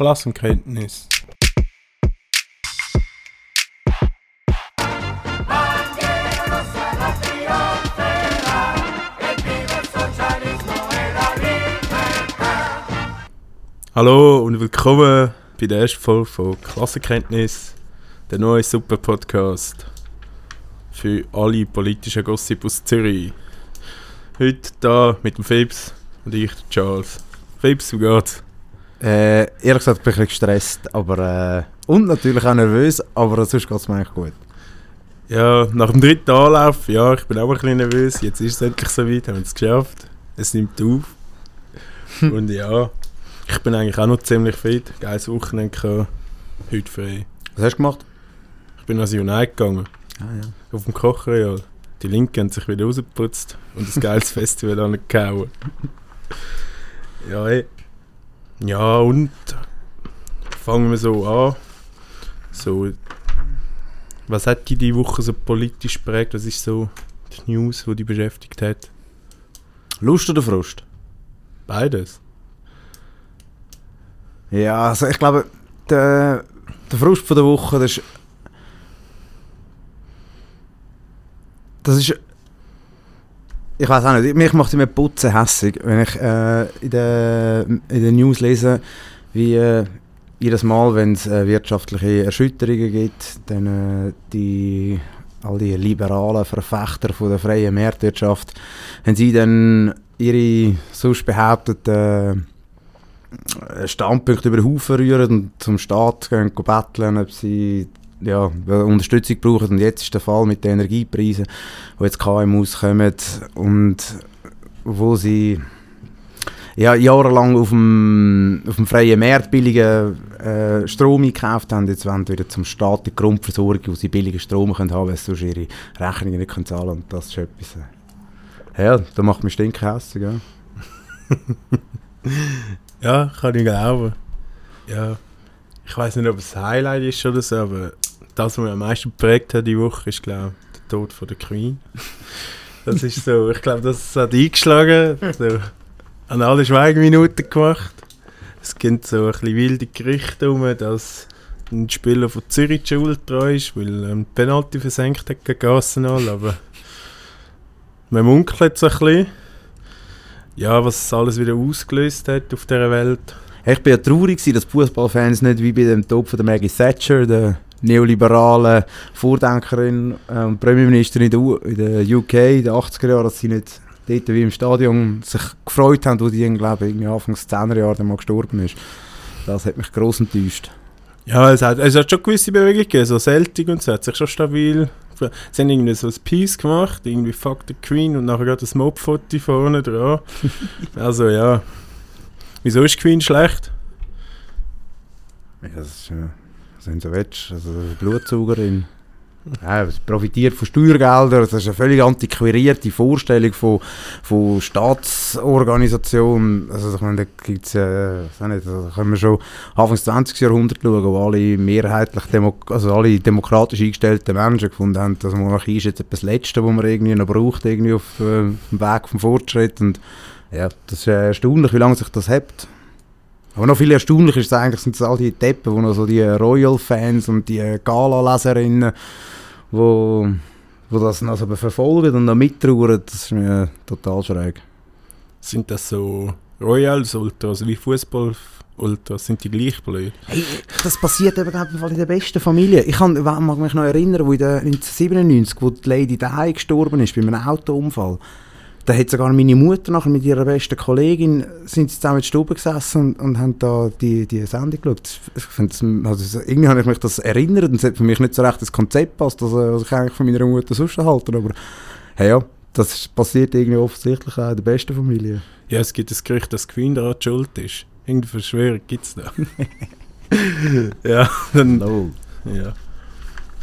Klassenkenntnis. Hallo und willkommen bei der ersten Folge von Klassenkenntnis, der neue super Podcast für alle politischen Gossip aus Zürich. Heute da mit dem Fabs und ich, Charles. Fabs, wie geht's? Äh, ehrlich gesagt bin ich ein bisschen gestresst, aber äh, und natürlich auch nervös, aber sonst geht es mir eigentlich gut. Ja, nach dem dritten Anlauf, ja, ich bin auch ein bisschen nervös. Jetzt ist es endlich soweit, haben wir es geschafft. Es nimmt auf. und ja, ich bin eigentlich auch noch ziemlich fit. Geiles Wochenende gehabt. Heute frei. Was hast du gemacht? Ich bin ans Unite gegangen, Ah, ja. auf dem Kochreal. Die Linken haben sich wieder rausgeputzt und ein geiles Festival angehauen. Ja, ey. Ja, und fangen wir so an. So, was hat dich die Woche so politisch geprägt? Was ist so die News, die dich beschäftigt hat? Lust oder Frust? Beides. Ja, also ich glaube, der, der Frust von der Woche, das ist. Das ist. Ich weiß auch nicht, mich macht immer Putzen hässig, wenn ich äh, in den in der News lese, wie äh, jedes Mal, wenn es äh, wirtschaftliche Erschütterungen gibt, dann äh, die all die liberalen Verfechter von der freien Marktwirtschaft, haben sie dann ihre sonst behaupteten äh, Standpunkte über den Haufen rühren und zum Staat gehen, gehen betteln, ob sie ja, Unterstützung brauchen. Und jetzt ist der Fall mit den Energiepreisen, wo jetzt KMUs kommen und wo sie ja, jahrelang auf dem, auf dem freien Markt billigen äh, Strom gekauft haben. Jetzt wollen sie wieder zum Staat die Grundversorgung, wo sie billigen Strom können haben, weil sie ihre Rechnungen nicht können zahlen können. Und das ist etwas... Äh, ja, das macht mich stinkhässig, ja. Ja, kann ich glauben. Ja. Ich weiß nicht, ob es Highlight ist oder so, aber das, was mich am meisten geprägt hat die Woche, ist, glaube der Tod von der Queen. Das ist so, ich glaube, das hat eingeschlagen. So, an alle Schweigeminuten gemacht. Es gibt so ein bisschen wilde Gerüchte um, dass ein Spieler von Zürich Schuld dran ist, weil er ähm, Penalty versenkt hat gegen Arsenal, aber man munkelt es ein bisschen. Ja, was es alles wieder ausgelöst hat auf dieser Welt. Ich bin ja traurig, dass Fußballfans nicht wie bei dem Tod von der Maggie Thatcher, der neoliberalen Vordenkerin äh, und Premierministerin in der, UK in den 80er Jahren, dass sie nicht dort wie im Stadion sich gefreut haben, wo die glaube ich, Anfang des 10er Jahre mal gestorben ist. Das hat mich gross enttäuscht. Ja, es hat, es hat schon gewisse Bewegungen gegeben, so Celtic und so, hat sich schon stabil... Sie haben irgendwie so ein Piece gemacht, irgendwie Fuck the Queen und nachher gerade ein Mob-Foto vorne dran. also ja. Wieso ist Queen schlecht? Ja, das ist, äh, sind so willst, also Blutsaugerin. Ja, sie profitiert von Steuergeldern, das ist eine völlig antiquierte Vorstellung von, von Staatsorganisation. Also ich meine, da gibt's äh, nicht, da können wir schon Anfang des 20. Jahrhunderts schauen, wo alle mehrheitlich, Demo also alle demokratisch eingestellten Menschen gefunden haben, dass Monarchie ist jetzt etwas Letzte, was man irgendwie noch braucht, irgendwie auf, äh, dem Weg vom Fortschritt. Und ja, das ist äh, erstaunlich, wie lange sich das hebt. Aber noch viel erstaunlicher ist eigentlich, sind es all die Deppen, wo noch so die Royal-Fans und die äh, Gala-Leserinnen, wo, wo das noch so verfolgen und noch mittrauern, das ist mir äh, total schräg. Sind das so Royals Ultras wie Fußball Ultras? Sind die gleich blöd? Hey, das passiert eben in der besten Familie. Ich kann, mag mich noch erinnern, wo in der 1997, wo die Lady daheim gestorben ist, bei einem Autounfall. Da hat sogar meine Mutter nachher mit ihrer besten Kollegin sind sie zusammen in der Stube gesessen und, und haben da die, die Sendung geschaut. Ich also irgendwie habe ich mich das erinnert und es hat für mich nicht so recht das Konzept passt, das, was ich eigentlich von meiner Mutter sonst halte. Aber hey, ja, das passiert irgendwie offensichtlich auch in der besten Familie. Ja, es gibt das Gerücht, dass die Queen daran die schuld ist. Irgendeine Verschwörung gibt es da. ja, dann... No. Ja.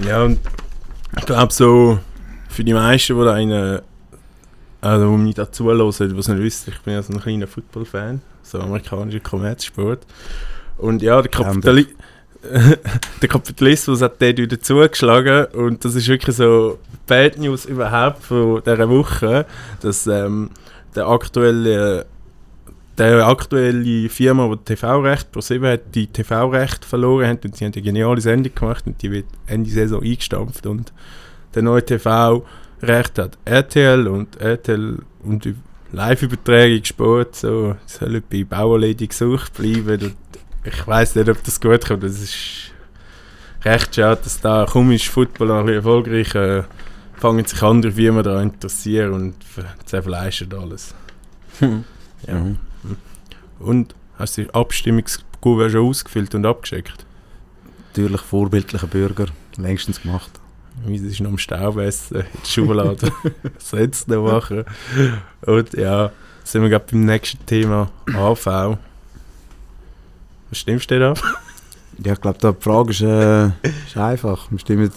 Ja, und ich glaube so, für die meisten, die da einen, also die mich dazu hören, die es nicht wissen, ich bin ja so ein kleiner Football-Fan, so amerikanischer Kommerzsport. Und ja, der, Kapitali der Kapitalismus hat dort wieder zugeschlagen und das ist wirklich so Bad News überhaupt von dieser Woche, dass ähm, der aktuelle der aktuelle Firma, die TV-Recht, ProSieben hat die TV-Recht verloren hat und sie haben eine geniale Sendung gemacht und die wird Ende Saison eingestampft und der neue TV-Recht hat RTL und RTL und die Live-Übertragung Sport so sollen bei Bauerlady gesucht bleiben und ich weiß nicht, ob das gut kommt. Das ist recht schade, dass da ist Football ein erfolgreich äh, fangen sich andere Firmen daran interessieren und zerfleischen alles. Hm. Ja. Mhm. Und hast du die Abstimmungskuvert schon ausgefüllt und abgeschickt? Natürlich vorbildlicher Bürger, längstens gemacht. Wie ist noch am Staubessen in der Schublade. Noch machen? Und ja, sind wir gerade beim nächsten Thema AV. Was stimmst du ab? Ja, ich glaube, die Frage ist, äh, ist einfach. Wir stimmen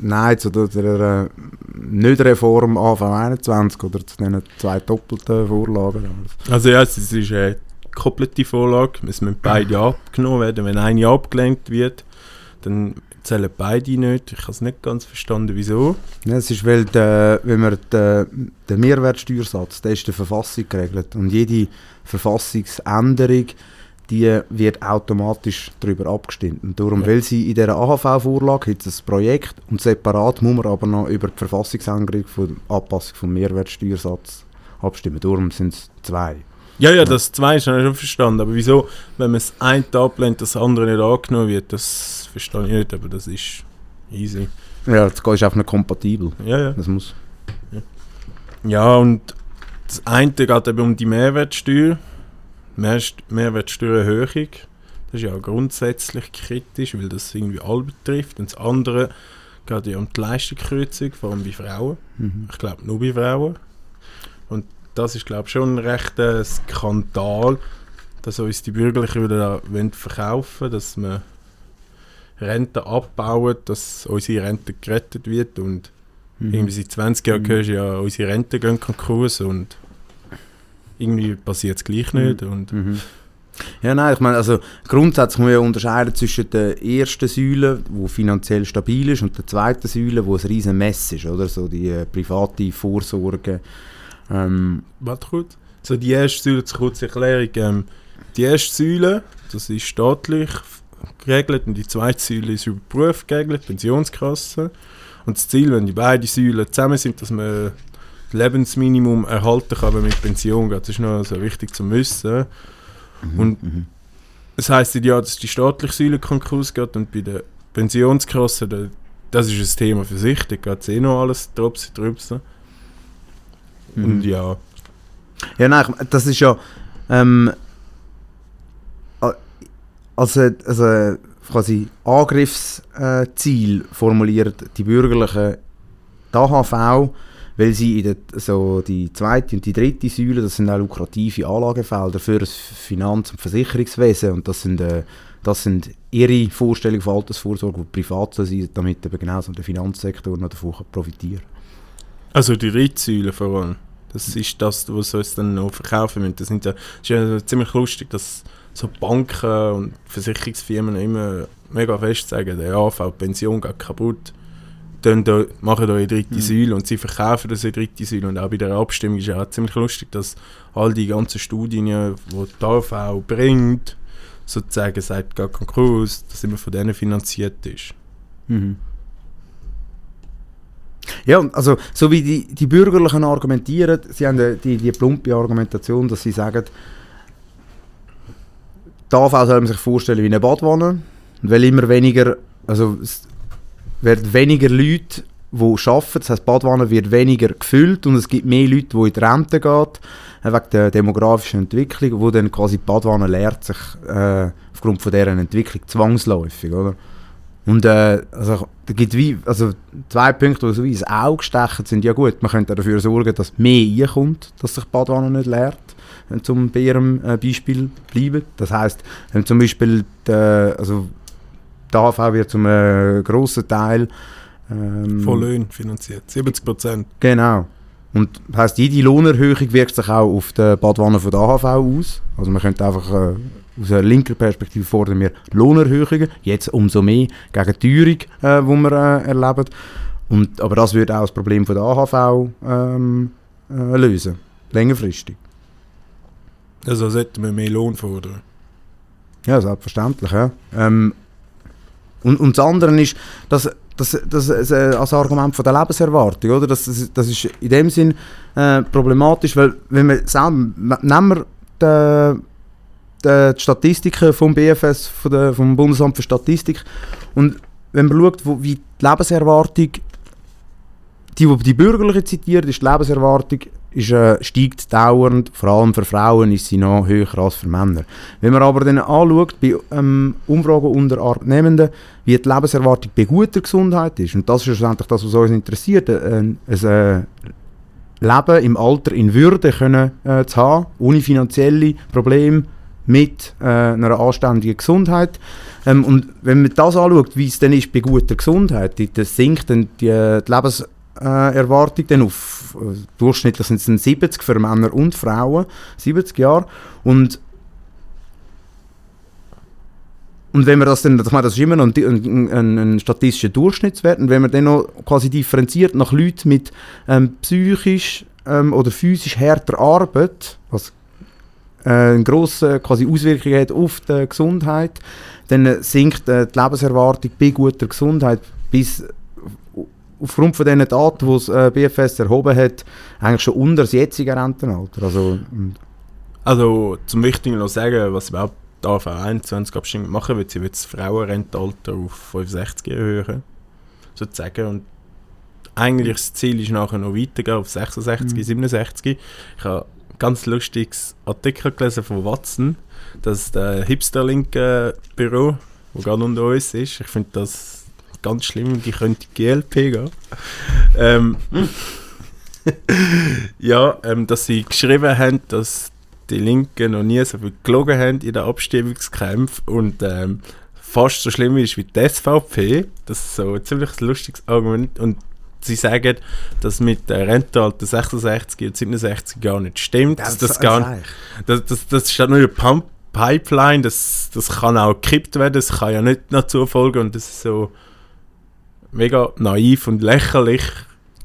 Nein zu der äh, Nicht-Reform AV 21 oder zu diesen zwei doppelten Vorlagen. Also ja, es ist eine gekoppelte Vorlage. Es müssen beide abgenommen werden. Wenn eine abgelehnt wird, dann zählen beide nicht. Ich habe es nicht ganz verstanden, wieso. Ja, es ist, weil der, wenn man den, den Mehrwertsteuersatz, der ist in der Verfassung geregelt und jede Verfassungsänderung die wird automatisch darüber abgestimmt. Und darum, ja. weil sie in dieser AHV-Vorlage es ein Projekt und separat muss man aber noch über die Verfassungsänderung von Anpassung vom Mehrwertsteuersatz abstimmen. Darum sind es zwei. Ja, ja, das zwei ist schon verstanden. Aber wieso, wenn man das eine ablehnt, das andere nicht angenommen wird, das verstehe ich nicht, aber das ist easy. Ja, das ist einfach nicht kompatibel. Ja, ja. Das muss. Ja, ja und das eine geht eben um die Mehrwertsteuer Mehrwertsteuererhöhung. Das ist ja grundsätzlich kritisch, weil das irgendwie alle betrifft. Und das andere geht ja um die Leistungskürzung, vor allem bei Frauen. Mhm. Ich glaube nur bei Frauen. Und das ist, glaube ich, schon ein rechter Skandal, dass uns die Bürgerlichen wieder verkaufen dass wir Rente abbauen, dass unsere Rente gerettet wird und mhm. irgendwie seit 20 Jahren mhm. hörst ja, unsere Rente gehen Konkurs und irgendwie passiert es gleich nicht. Mhm. Und mhm. Ja, nein, ich meine, also grundsätzlich muss man ja unterscheiden zwischen der ersten Säule, die finanziell stabil ist, und der zweiten Säule, wo ein riesen Mess ist, oder? So die äh, private Vorsorge. Ähm. Warte kurz. So die erste Säule, zur kurzen Erklärung. Ähm, die erste Säule, das ist staatlich geregelt und die zweite Säule ist über Beruf geregelt, Pensionskasse. Und das Ziel, wenn die beiden Säulen zusammen sind, dass man Lebensminimum erhalten kann, wenn man mit Pension geht. Das ist noch so wichtig zu wissen. Mhm, und mhm. es heisst ja, dass die staatliche Säule Konkurs geht und bei der Pensionskasse, da, das ist ein Thema für sich, da geht es eh noch alles Tropsi, Trüpse. Mhm. Und ja. Ja, nein, das ist ja ähm, also, also quasi Angriffsziel formuliert die bürgerlichen die AHV weil sie in der, so die zweite und die dritte Säule, das sind auch lukrative Anlagefelder für das Finanz- und Versicherungswesen und das sind, äh, das sind ihre Vorstellungen von Altersvorsorge, die privat sind, damit eben genau so der Finanzsektor noch davon profitieren Also die dritte Säule vor allem, das ist das, was sie uns dann noch verkaufen müssen. Das, sind ja, ist ja ziemlich lustig, dass so Banken und Versicherungsfirmen immer mega fest sagen, der AV, Pension geht kaputt da, machen da eine dritte mhm. Säule und sie verkaufen das eine dritte Säule. Und auch bei der Abstimmung ist ja auch ziemlich lustig, dass all die ganzen Studien, die die AV bringt, sozusagen seit gar Konkurs, dass immer von denen finanziert ist. Mhm. Ja, also so wie die, die Bürgerlichen argumentieren, sie haben die, die plumpe Argumentation, dass sie sagen, die AV soll man sich vorstellen wie eine Badwanne, weil immer weniger, also werden weniger Leute, die arbeiten. Das heisst, die Badwanne wird weniger gefüllt und es gibt mehr Leute, die in die Rente gehen, wegen der demografischen Entwicklung, wo dann quasi die Badwanne lehrt sich äh, aufgrund von deren Entwicklung zwangsläufig, oder? Und äh, also, da gibt wie, also zwei Punkte, die so wie ins Auge stechen, sind ja gut, man könnte dafür sorgen, dass mehr reinkommt, dass sich die Badwanne nicht leert, wenn zum bei ihrem äh, Beispiel bleiben. Das heisst, wenn zum Beispiel die, also die AHV wird zum äh, grossen Teil ähm, von Löhnen finanziert, 70 Prozent. Genau. Und das heisst, jede Lohnerhöhung wirkt sich auch auf die Badwanne von der AHV aus. Also man könnte einfach äh, aus einer linken Perspektive fordern wir Lohnerhöhungen, jetzt umso mehr gegen die Teuerung, äh, die wir äh, erleben. Und, aber das würde auch das Problem von der AHV ähm, äh, lösen, längerfristig. Also sollten wir mehr Lohn fordern. Ja, selbstverständlich, ja. Ähm, und, und das andere ist, dass das, das, das äh, als Argument von der Lebenserwartung, oder? Das, das, das ist in dem Sinn äh, problematisch, weil wenn wir selber, nehmen wir die, die, die Statistiken vom BFS, vom Bundesamt für Statistik, und wenn man schaut, wie die Lebenserwartung, die, die die Bürgerliche zitiert, ist die Lebenserwartung ist, äh, steigt dauernd, vor allem für Frauen ist sie noch höher als für Männer. Wenn man aber dann anschaut, bei ähm, Umfragen unter Arbeitnehmenden, wie die Lebenserwartung bei guter Gesundheit ist, und das ist schlussendlich das, was uns interessiert, äh, ein äh, Leben im Alter in Würde können, äh, zu haben, ohne finanzielle Probleme, mit äh, einer anständigen Gesundheit. Ähm, und wenn man das anschaut, wie es dann ist bei guter Gesundheit, dann sinkt dann die, die Lebens äh, dann auf äh, durchschnittlich sind es 70 für Männer und Frauen, 70 Jahre und und wenn man das dann, ich meine, das ist immer noch ein, ein, ein, ein statistischer Durchschnittswert, und wenn man dann noch quasi differenziert nach Leuten mit ähm, psychisch ähm, oder physisch härter Arbeit, was eine grosse quasi Auswirkung hat auf die Gesundheit, dann äh, sinkt äh, die Lebenserwartung bei guter Gesundheit bis aufgrund von diesen Daten, die das äh, BFS erhoben hat, eigentlich schon unter das jetzige Rentenalter. Also, also zum Wichtigen noch sagen, was überhaupt die AV 21 Abstimmung machen wird, sie wird das Frauenrentenalter auf 65 erhöhen, sozusagen. Und eigentlich das Ziel ist nachher noch weitergehen auf 66, mhm. 67. Ich habe ganz lustiges Artikel gelesen von Watson, das ist der Hipster-Link-Büro, das gerade unter uns ist. Ich finde das ganz schlimm, die könnte GLP gehen. ähm, ja, ähm, dass sie geschrieben haben, dass die Linken noch nie so viel gelogen haben in den Abstimmungskämpfen und ähm, fast so schlimm ist wie die SVP. Das ist so ein ziemlich lustiges Argument. Und sie sagen, dass mit der Rentenalter 66 und 67 gar nicht stimmt. Das, das, gar, das, das, das ist nur eine Pump Pipeline, das, das kann auch gekippt werden, das kann ja nicht dazu folgen und das ist so mega naiv und lächerlich,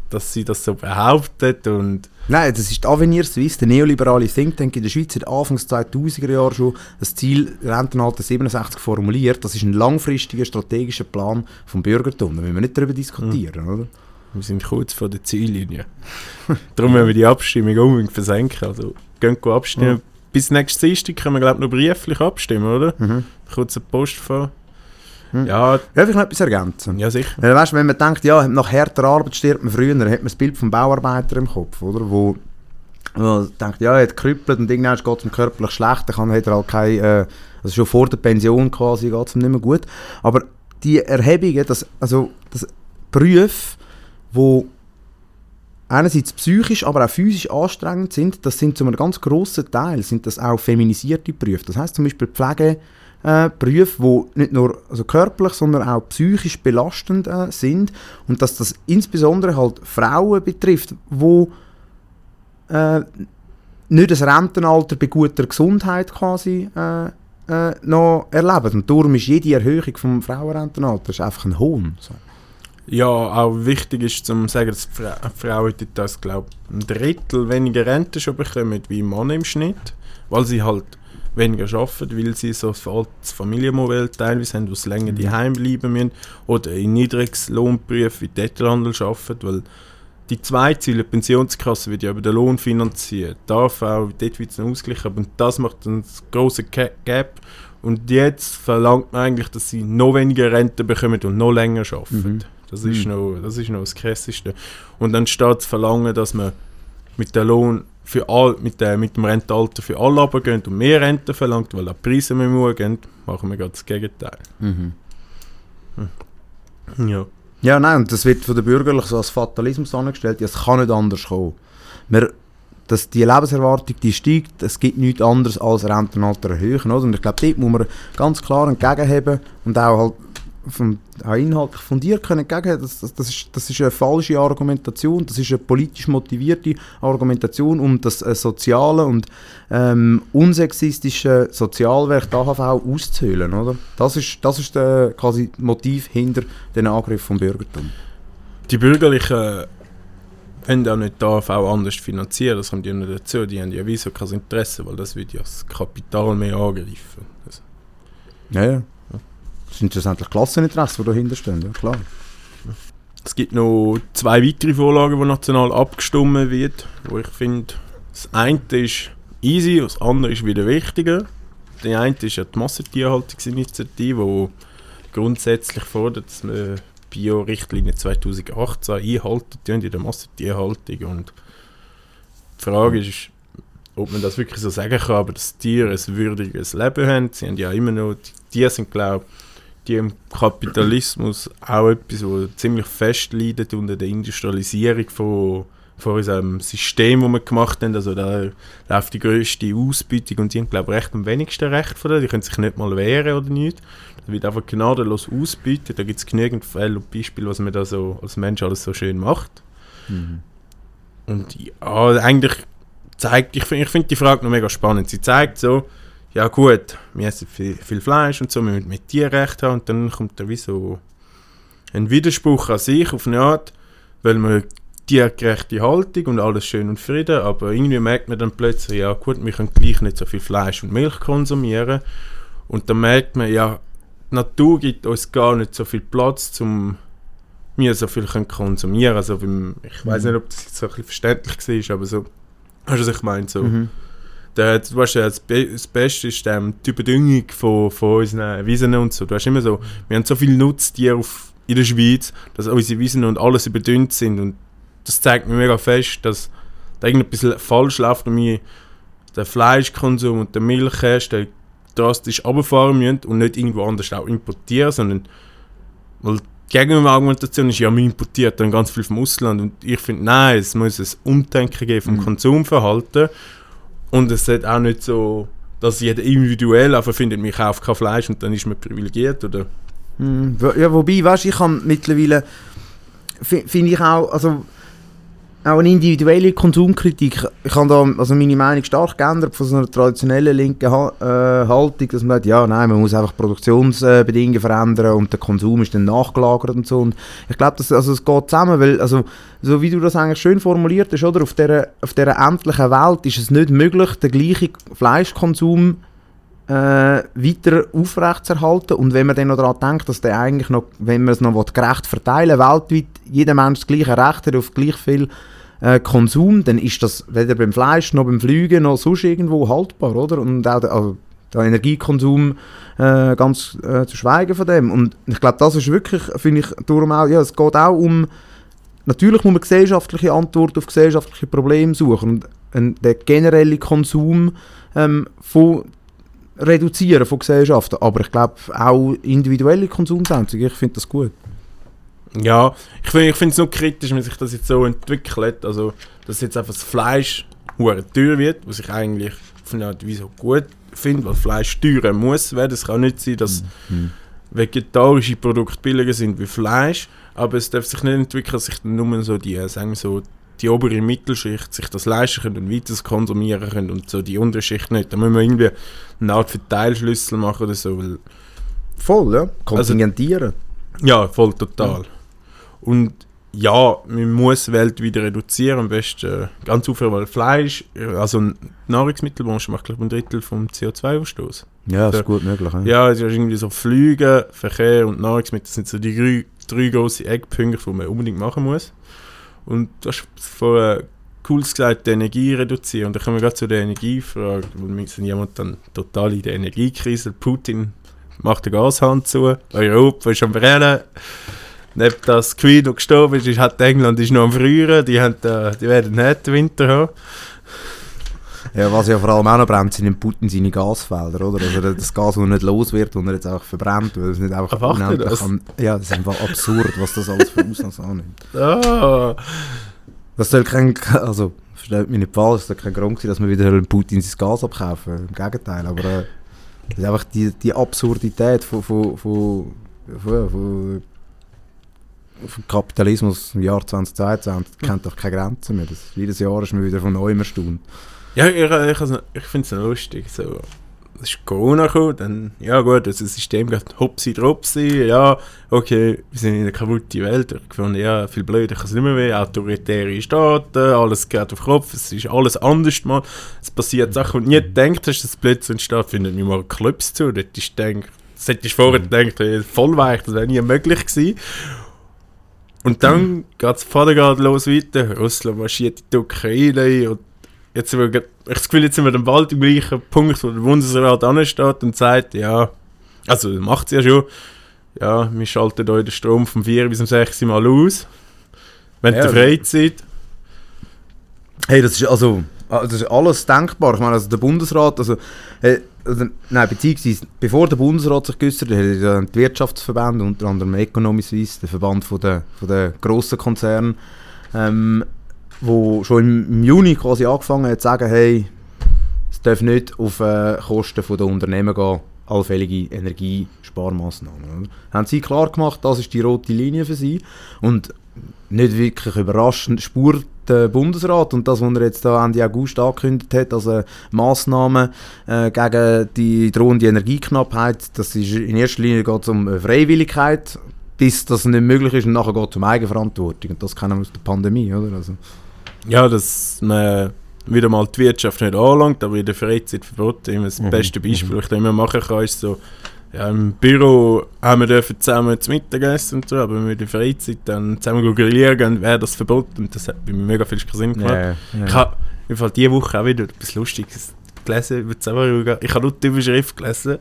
dass sie das so behauptet und Nein, das ist Avenir Suisse, der neoliberale Think Tank in der Schweiz hat Anfangs 2000er Jahre schon das Ziel Rentenalter 67 formuliert. Das ist ein langfristiger strategischer Plan vom Bürgertum. Da müssen wir nicht darüber diskutieren, mhm. oder? Wir sind kurz vor der Ziellinie. Darum müssen wir die Abstimmung unbedingt versenken. Also, gehen wir abstimmen. Mhm. Bis nächstes Dienstag können wir, glaube ich, noch brieflich abstimmen, oder? Mhm. Kurz eine Post vor. Hm. Ja, Darf ich noch etwas ergänzen? Ja, sicher. Weißt, wenn man denkt, ja, nach härter Arbeit stirbt man früher, dann hat man das Bild vom Bauarbeiter im Kopf, oder? Wo, wo denkt, ja, er hat gekrüppelt und irgendwann geht es ihm körperlich schlecht, dann kann, hat er halt keine, äh, also schon vor der Pension quasi geht es ihm nicht mehr gut. Aber die Erhebungen, das, also das Berufe, wo einerseits psychisch, aber auch physisch anstrengend sind, das sind zu einem ganz grossen Teil sind das auch feminisierte Berufe. Das heißt zum Beispiel Pflege, äh, Berufe, die nicht nur also körperlich, sondern auch psychisch belastend äh, sind und dass das insbesondere halt Frauen betrifft, die äh, nicht das Rentenalter bei guter Gesundheit quasi äh, äh, noch erleben. Und darum ist jede Erhöhung vom Frauenrentenalter einfach ein Hohn. So. Ja, auch wichtig ist zu sagen, dass Fra Frauen das, glaube ein Drittel weniger Rente schon bekommen wie Mann im Schnitt, weil sie halt weniger arbeiten, weil sie so ein Familienmodell teilweise haben, wo sie länger mhm. daheim bleiben müssen oder in Niedriglohnberufen wie Detailhandel arbeiten, weil die zwei Ziele, die Pensionskasse wird ja über den Lohn finanziert, darf auch, dort wird es ausgleichen, und das macht einen grossen Gap und jetzt verlangt man eigentlich, dass sie noch weniger Rente bekommen und noch länger arbeiten. Mhm. Das, ist mhm. noch, das ist noch das Krasseste. Und dann steht das Verlangen, dass man mit der Lohn für all, mit, äh, mit dem Rentenalter für alle runtergehen und mehr Rente verlangt, weil die Preise mehr hochgehen, machen wir gerade das Gegenteil. Mhm. Hm. Ja. Ja, nein, und das wird von den Bürgerlichen so als Fatalismus angestellt, ja, es kann nicht anders kommen. Wir, dass die Lebenserwartung die steigt, es gibt nichts anderes als Rentenalter erhöhen. Oder? Und ich glaube, dort muss man ganz klar entgegenheben und auch halt von, auch inhaltlich fundiert können entgegen. Das, das, das, ist, das ist eine falsche Argumentation, das ist eine politisch motivierte Argumentation, um das äh, soziale und ähm, unsexistische Sozialwerk der AHV auszuhöhlen. Oder? Das ist, das ist der quasi Motiv hinter den Angriff vom Bürgertum. Die Bürgerlichen wenn der nicht darf, auch anders finanzieren. Das kommt ja nicht dazu. Die haben ja wieso kein Interesse, weil das wird ja das Kapital mehr angreifen. Also, Ja, ja. Das sind schlussendlich Klasseninteressen, die dahinter stehen, ja klar. es gibt noch zwei weitere Vorlagen, die national abgestimmt wird, wo ich finde, das eine ist easy, das andere ist wieder wichtiger. Die eine ist ja die Massentierhaltungsinitiative, die grundsätzlich fordert, dass man Bio-Richtlinie 2018 einhalten in der Massentierhaltung. Und die Frage ist, ob man das wirklich so sagen kann, aber dass Tiere ein würdiges Leben haben. Sie haben ja immer noch, die Tiere sind glaube die im Kapitalismus auch etwas, wo ziemlich fest leidet unter der Industrialisierung von, von unserem System, das wir gemacht haben. Also da läuft die grösste Ausbeutung und die haben glaube ich recht am wenigsten Recht von der. Die können sich nicht mal wehren oder nicht. Da wird einfach gnadenlos ausbeutet. Da gibt es genügend Fälle und Beispiele, was man da so als Mensch alles so schön macht. Und ja, eigentlich zeigt, ich, find- ich finde die Frage noch mega spannend. Sie zeigt so, ja gut, wir essen viel, viel Fleisch und so, wir müssen mit Tierrecht haben. Und dann kommt da wie so ein Widerspruch an sich auf eine Art, weil man tiergerechte Haltung und alles schön und Frieden, aber irgendwie merkt man dann plötzlich, ja gut, wir können gleich nicht so viel Fleisch und Milch konsumieren. Und dann merkt man, ja, die Natur gibt uns gar nicht so viel Platz, um wir so viel können konsumieren. Also beim, ich weiß nicht, ob das jetzt so ein bisschen verständlich war, aber so, hast du was ich meine? So, Mhm. Der, du weißt ja, das, Be das Beste ist ähm, die Überdüngung von, von unseren Wiesen und so. Du hast immer so, wir haben so viele Nutztiere auf, in der Schweiz, dass unsere Wiesen und alles überdünnt sind und das zeigt mir mega fest, dass da irgendetwas falsch läuft und wir den Fleischkonsum und den Milchhersteller drastisch runterfahren müssen und nicht irgendwo anders auch importieren, sondern weil die Gegenargumentation ist, ja, wir importieren dann ganz viel vom Ausland und ich finde, nein, es muss ein Umdenken geben vom Mhm. Konsumverhalten und es ist auch nicht so, dass jeder individuell einfach findet, ich kaufe kein Fleisch und dann ist man privilegiert, oder? Wo- Ja, wobei, weißt du, ich kann mittlerweile, fi- finde ich auch, also auch eine individuelle Konsumkritik. Ich habe da also meine Meinung stark geändert von so einer traditionellen linken äh, Haltung, dass man sagt, ja, nein, man muss einfach Produktionsbedingungen verändern und der Konsum ist dann nachgelagert und so. Und ich glaube, das also es geht zusammen, weil also so wie du das eigentlich schön formuliert hast, oder auf dieser auf dieser endlichen Welt ist es nicht möglich, den gleichen Fleischkonsum äh, weiter aufrechtzuerhalten. Und wenn man dann noch daran denkt, dass der eigentlich noch, wenn man es noch will, gerecht verteilen weltweit jeder Mensch das gleiche Recht hat auf gleich viel äh, Konsum, dann ist das weder beim Fleisch noch beim Flügen noch sonst irgendwo haltbar, oder? Und auch der, also der Energiekonsum äh, ganz äh, zu schweigen von dem. Und ich glaube, das ist wirklich, finde ich, darum auch, ja, es geht auch um, natürlich muss man gesellschaftliche Antworten auf gesellschaftliche Probleme suchen. Und ein, der generelle Konsum ähm, von reduzieren von Gesellschaften. Aber ich glaube auch individuelle Konsumsetzung, ich finde das gut. Ja, ich finde ich finde es nur kritisch, wenn sich das jetzt so entwickelt, also dass jetzt einfach das Fleisch hure teuer wird, was ich eigentlich auf eine Art Weise gut finde, weil Fleisch teurer muss werden. Es kann nicht sein, dass vegetarische Produkte billiger sind wie Fleisch, aber es darf sich nicht entwickeln, dass sich dann nur so die, sagen wir so, die obere Mittelschicht sich das leisten können und weiter konsumieren können und so die Unterschicht nicht. Da müssen wir irgendwie eine Art Verteilschlüssel machen oder so, Voll, ja. Kontingentieren. ja, voll total. Und ja, man muss Welt wieder reduzieren, am besten äh, ganz aufhören, weil Fleisch, äh, also die Nahrungsmittelbranche macht glaube ich ein Drittel vom CO2-Ausstoß. ja, das Ja. ist gut möglich. Ja. Ja, es ist irgendwie so Flüge, Verkehr und Nahrungsmittel sind so die drei, drei grossen Eckpunkte, die man unbedingt machen muss. Und du hast vorher cooles gesagt, die Energie reduzieren. Und da kommen wir gerade zu der Energiefrage, weil wir sind jemand dann total in der Energiekrise. Putin macht den Gashahn zu, Europa ist am Brennen. Neben das Queen, der gestorben ist, ist hat England ist noch am Frieren. Die, haben, äh, die werden nicht den Winter haben. ja, was ja vor allem auch noch brennt, sind in Putin seine Gasfelder, oder? Also das Gas, das nicht los wird, das er jetzt einfach verbrennt, weil es nicht einfach unendlich das? kann. Ja, das ist einfach absurd, was das alles für Ausmaß annimmt. Ah, Das soll kein, also, versteht mich nicht falsch, es soll kein Grund sein, dass wir wieder Putin sein Gas abkaufen, im Gegenteil, aber äh, das ist einfach die, die Absurdität von, von, von, von, von Kapitalismus im Jahr 2022 kennt doch keine Grenzen mehr. Das, jedes Jahr ist man wieder von neuem erstaunt. Ja, ich, ich, ich, ich finde es lustig. So. es ist Corona gekommen, dann, ja gut, also das System geht hopsi dropsi, ja, okay, wir sind in einer kaputten Welt. Ich fand, ja, viel blöder kann es nicht mehr werden, autoritäre Staaten, alles geht auf den Kopf, es ist alles anders mal. Es passiert Sachen, die du nie gedacht hast, dass es plötzlich entsteht, findet mir mal Clubs zu, dort ist denkt, das hätte ich vorher gedacht, hey, voll weich, das wäre nie möglich gewesen. Und dann geht es los weiter, Russland marschiert in die Ukraine und jetzt sind wir, ich das Gefühl, jetzt sind wir dann bald im gleichen Punkt, wo der Bundesrat ansteht und sagt, ja, also macht es ja schon, ja, wir schalten euch den Strom vom 4 bis zum 6 Mal aus. Wenn ja, der Freizeit. Hey, das ist also, das ist alles denkbar. Ich meine, also der Bundesrat, also, also nein, beziehungsweise bevor der Bundesrat sich geäußert hat, hat die Wirtschaftsverbände, unter anderem Economy Suisse, der Verband von der, von der grossen Konzerne, ähm, wo schon im Juni quasi angefangen hat zu sagen, hey, es darf nicht auf äh, Kosten der Unternehmen gehen, allfällige Energiesparmaßnahmen. Oder? Haben sie klar gemacht, das ist die rote Linie für sie und nicht wirklich überraschend spurt der Bundesrat und das, was er jetzt da Ende August angekündigt hat, also Massnahmen äh, gegen die drohende Energieknappheit, das ist in erster Linie geht um Freiwilligkeit, bis das nicht möglich ist und nachher geht es um Eigenverantwortung und das kennen wir aus der Pandemie, oder? Also, ja, dass man wieder mal die Wirtschaft nicht anlangt, aber in der Freizeit verboten. Das mhm. beste Beispiel, das ich da immer machen kann, ist so, ja, im Büro haben wir dürfen zusammen zu Mittagessen und so, aber wenn wir in der Freizeit dann zusammen grillieren gehen, wäre das verboten und das hat bei mir mega viel Sinn gemacht. Yeah, yeah. Ich habe im Fall diese Woche auch wieder etwas Lustiges gelesen über Zusammenruga. Ich habe nur die Überschrift gelesen,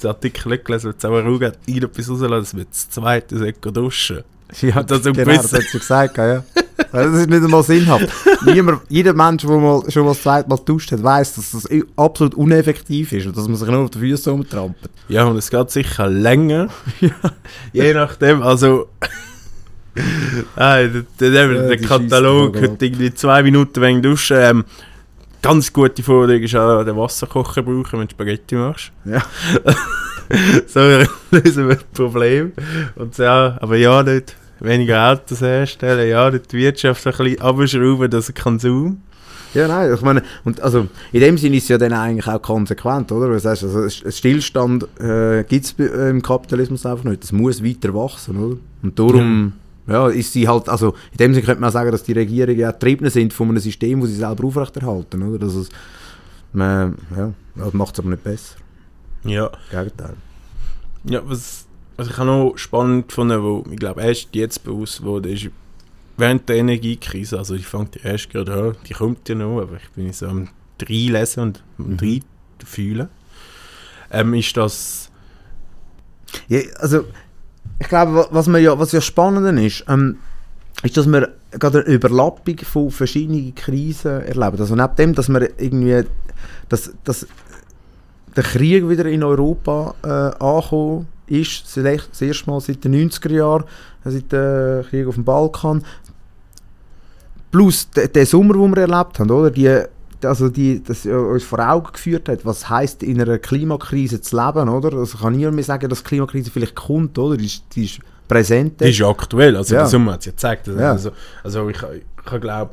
den Artikel nicht gelesen, aber Zusammenruga hat etwas rausgelassen, dass wir das zweite duschen. Ja, das, genau, das hat sie gesagt, ja. Das ist nicht einmal sinnhaft. Niemand, jeder Mensch, der mal, schon mal das zweite Mal duscht hat, weiss, dass das absolut uneffektiv ist und dass man sich nur auf die Füße rumtrampelt. Ja, und es geht sicher länger. ja. Je nachdem, also... Nein, der, der, der, der Katalog hat irgendwie zwei Minuten wegen Duschen. Ähm, ganz gute Vorlage ist auch den Wasserkocher brauchen, wenn du Spaghetti machst. Ja. so lösen wir das Problem. Und ja, aber ja, nicht weniger Autos herstellen, ja, die Wirtschaft ein bisschen abschrauben, das Konsum. Ja, nein, ich meine, und also in dem Sinne ist es ja dann eigentlich auch konsequent, oder? Das heißt, also Stillstand äh, gibt es im Kapitalismus einfach nicht. Es muss weiter wachsen, oder? Und darum ja. ja. ist sie halt, also in dem Sinne könnte man sagen, dass die Regierungen ja getrieben sind von einem System, das sie selber aufrechterhalten, oder? Das ist, man, ja, das macht es aber nicht besser. Ja. Gegenteil. Ja, was was ich auch noch spannend gefunden wo ich glaube erst jetzt bewusst wurde, ist während der Energiekrise, also ich fange erst gerade an, die kommt ja noch, aber ich bin so am lesen und am mhm. fühlen, ähm, ist das... Ja, also ich glaube, was, man ja, was ja spannend ist, ähm, ist, dass wir gerade eine Überlappung von verschiedenen Krisen erleben. Also neben dem, dass wir irgendwie, dass, dass der Krieg wieder in Europa äh, ankommt, ist das erste Mal seit den 90er Jahren, seit dem Krieg auf dem Balkan. Plus der, Sommer, den wir erlebt haben, oder? Die, also die, das uns vor Augen geführt hat, was heißt in einer Klimakrise zu leben, oder? Also kann niemand mehr sagen, dass die Klimakrise vielleicht kommt, oder? Die ist, die ist präsent. Die ist aktuell, also ja. der Sommer hat es ja gezeigt. Also, ja. also, also ich, ich glaube,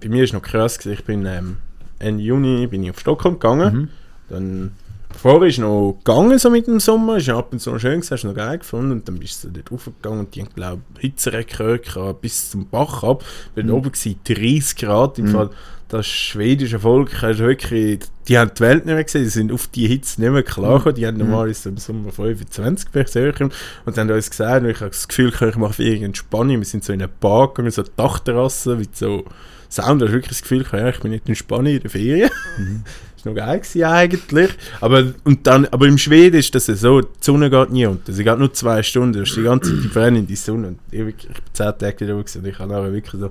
bei mir ist noch krass, ich bin ähm, Ende Juni bin ich auf Stockholm gegangen, mhm. dann Vorher ist noch gegangen so mit dem Sommer, ist ab und zu noch schön hast du noch geil gefunden und dann bist du dort raufgegangen und die haben glaube ich Hitzerekorde bis zum Bach ab. Bin mhm. oben gewesen, 30 Grad, im mhm. Fall das schwedische Volk, hast wirklich, die haben die Welt nicht mehr gesehen, die sind auf die Hitze nicht mehr klar mhm. die haben normalerweise im Sommer 25 höher und dann haben uns gesagt, ich habe das Gefühl, ich mache Ferien in Spanien, wir sind so in einem Park, wir so Dachterrasse mit so Sound, du hast wirklich das Gefühl, ich bin nicht in Spanien in der Ferien. Mhm. War noch geil gewesen, eigentlich. Aber, und dann, aber im Schweden ist das so, die Sonne geht nie unter. Sie geht nur zwei Stunden. Du hast die ganze Zeit die in die Sonne. Und ich, ich bin zehn Tage da und ich habe nachher wirklich so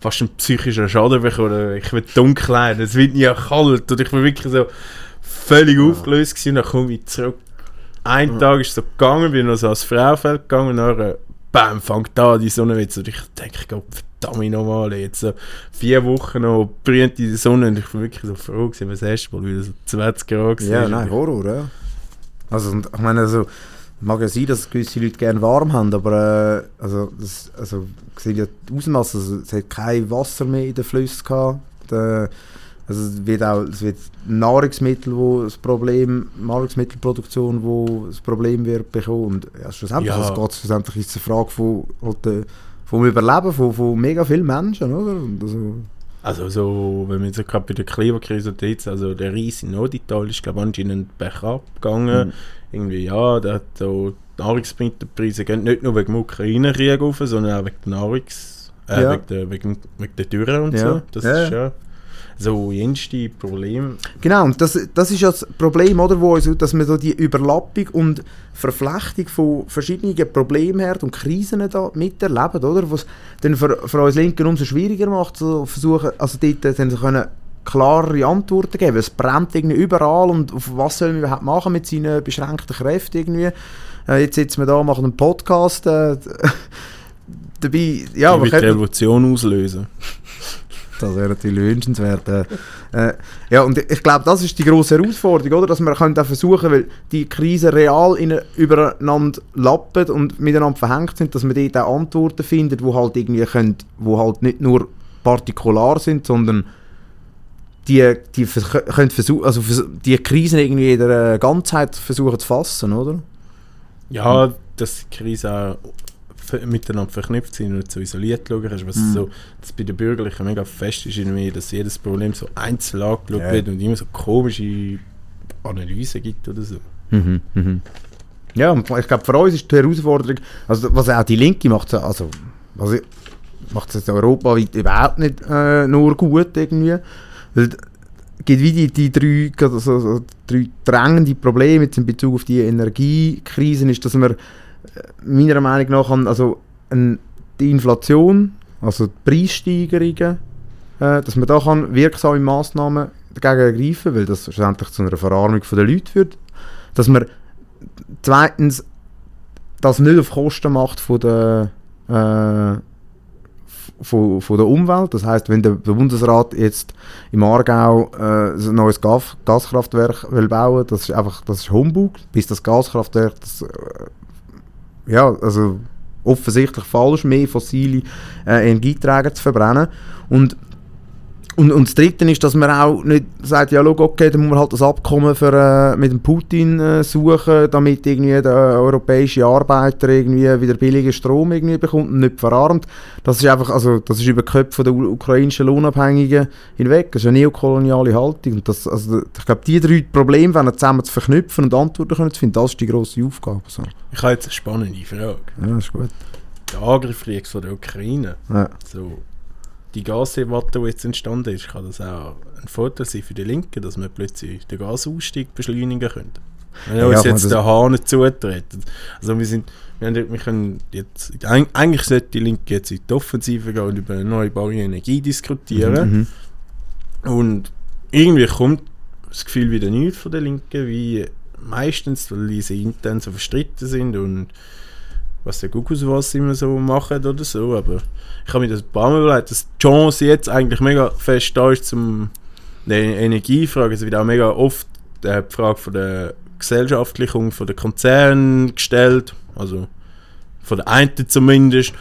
fast einen psychischen Schaden bekommen. Ich will dunkel sein, es wird nie kalt. Und ich war wirklich so völlig ja. aufgelöst gewesen. Und dann komme ich zurück. Ein ja. Tag ist es so gegangen, bin noch so als Fraufeld gegangen und dann bam, fängt da die Sonne wieder. Und ich denke, Gott, verdammt nochmal, jetzt so vier Wochen noch brennt in der Sonne und ich war wirklich so froh gewesen, das erste Mal wieder so 20 Grad Ja, nein, Horror, ja. Also, ich meine, also, mag ja sein, dass gewisse Leute gerne warm haben, aber äh, also, das, also, sieht ja die Ausmaße, also, es hat kein Wasser mehr in den Flüssen gehabt. Der, Also es wird auch es wird Nahrungsmittel, wo das Problem, Nahrungsmittelproduktion, wo das Problem wird bekommen. Und ja, schlussendlich, Ja. es geht schlussendlich ist eine Frage von, halt, äh, vom Überleben von, von mega vielen Menschen, oder? Also, Also so, wenn wir jetzt gerade bei der Klimakrise jetzt, also der Reis in Norditalien ist glaube ich anscheinend bergab gegangen. Mhm. Irgendwie, ja, da hat so die Nahrungsmittelpreise gehen nicht nur wegen dem Ukraine-Krieg auf, sondern auch wegen der Nahrungs... Äh, Ja. wegen, der, wegen, wegen der Dürre und Ja. so. Das Ja, ist ja so jenste Problem. Genau, und das, das ist ja das Problem, oder, wo uns, dass man so die Überlappung und Verflechtung von verschiedenen Problemherden und Krisen da miterleben, oder? Was dann für, für uns Linken umso schwieriger macht, so versuchen, also dort dann können klarere Antworten geben. Es brennt irgendwie überall und auf was soll man überhaupt machen mit seinen beschränkten Kräften irgendwie? Äh, jetzt sitzen wir da, machen einen Podcast. Äh, dabei, ja, die man wird könnte- Revolution auslösen. das wäre natürlich wünschenswert. Äh, äh, ja, und ich glaube, das ist die grosse Herausforderung, oder? dass wir können auch versuchen, weil die Krisen real in, übereinander lappen und miteinander verhängt sind, dass man dort auch Antworten findet, wo halt irgendwie können, wo halt nicht nur partikular sind, sondern die, die können versuchen, also die Krisen irgendwie in der Ganzheit versuchen zu fassen, oder? Ja, dass die Krise auch miteinander verknüpft sind und nicht so isoliert schauen kannst. Was Mhm. so, das bei den Bürgerlichen mega fest ist, irgendwie, dass jedes Problem so einzeln angeschaut Ja. wird und immer so komische Analysen gibt oder so. Mhm, mhm. Ja, und ich glaube, für uns ist die Herausforderung, also was auch die Linke macht, also was macht es jetzt europaweit überhaupt nicht äh, nur gut irgendwie. Weil es gibt wie die, die drei, also, so drei drängende Probleme jetzt in Bezug auf die Energiekrisen, ist, dass äh, meiner Meinung nach an, also ein, die Inflation, also die Preissteigerungen, äh, dass man da kann wirksame Massnahmen dagegen ergreifen, weil das schlussendlich zu einer Verarmung der Leute führt. Dass man zweitens das nicht auf Kosten macht von der, äh, von, von der Umwelt. Das heißt, wenn der, Bundesrat jetzt im Aargau äh, ein neues Gas, Gaskraftwerk will bauen, das ist einfach das ist Humbug, bis das Gaskraftwerk das, äh, ja, also offensichtlich falsch, mehr fossile äh, Energieträger zu verbrennen. Und und, und das Dritte ist, dass man auch nicht sagt, ja, schau, okay, dann muss man halt das Abkommen für, äh, mit dem Putin äh, suchen, damit irgendwie der europäische Arbeiter irgendwie wieder billigen Strom irgendwie bekommt und nicht verarmt. Das ist einfach, also das ist über die Köpfe der ukrainischen Lohnabhängigen hinweg. Das ist eine neokoloniale Haltung. Und das, also, ich glaube, die drei Probleme wenn zusammen zu verknüpfen und Antworten können zu finden, das ist die grosse Aufgabe. So. Ich habe jetzt eine spannende Frage. Ja, ist gut. Der Angriffskrieg von der Ukraine, Ja. so, die Gasdebatte, die jetzt entstanden ist, kann das auch ein Vorteil sein für die Linken, dass wir plötzlich den Gasausstieg beschleunigen können. Wenn Ja, uns kann jetzt der Hahn nicht zutreten. Also wir sind, wir, haben, wir können jetzt, eig- eigentlich sollte die Linke jetzt in die Offensive gehen und über erneuerbare Energie diskutieren. Mhm. Und irgendwie kommt das Gefühl wieder nicht von der Linken, wie meistens, weil sie intern so verstritten sind und was der Gugus was immer so machen oder so. Aber ich habe mir das ein paar Mal überlegt, dass die Chance jetzt eigentlich mega fest da ist zum die Energiefrage. Es wird auch mega oft äh, die Frage von der Gesellschaftlichung von der Konzerne gestellt. Also von der einen zumindest.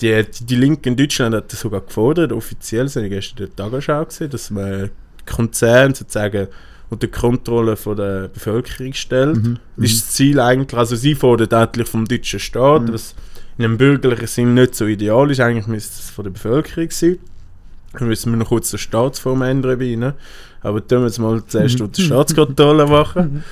Die, die, die Linke in Deutschland hat das sogar gefordert, offiziell, das habe ich gestern in der Tagesschau gesehen, dass man Konzerne sozusagen unter Kontrolle von der Bevölkerung stellt. Mhm. Ist das Ziel eigentlich, also sie fordert endlich vom deutschen Staat, Mhm. was in einem bürgerlichen Sinn nicht so ideal ist, eigentlich müsste es von der Bevölkerung sein. Dann müssen wir noch kurz die Staatsform ändern bei ihnen. Aber tun wir jetzt mal zuerst Mhm. die Staatskontrolle machen.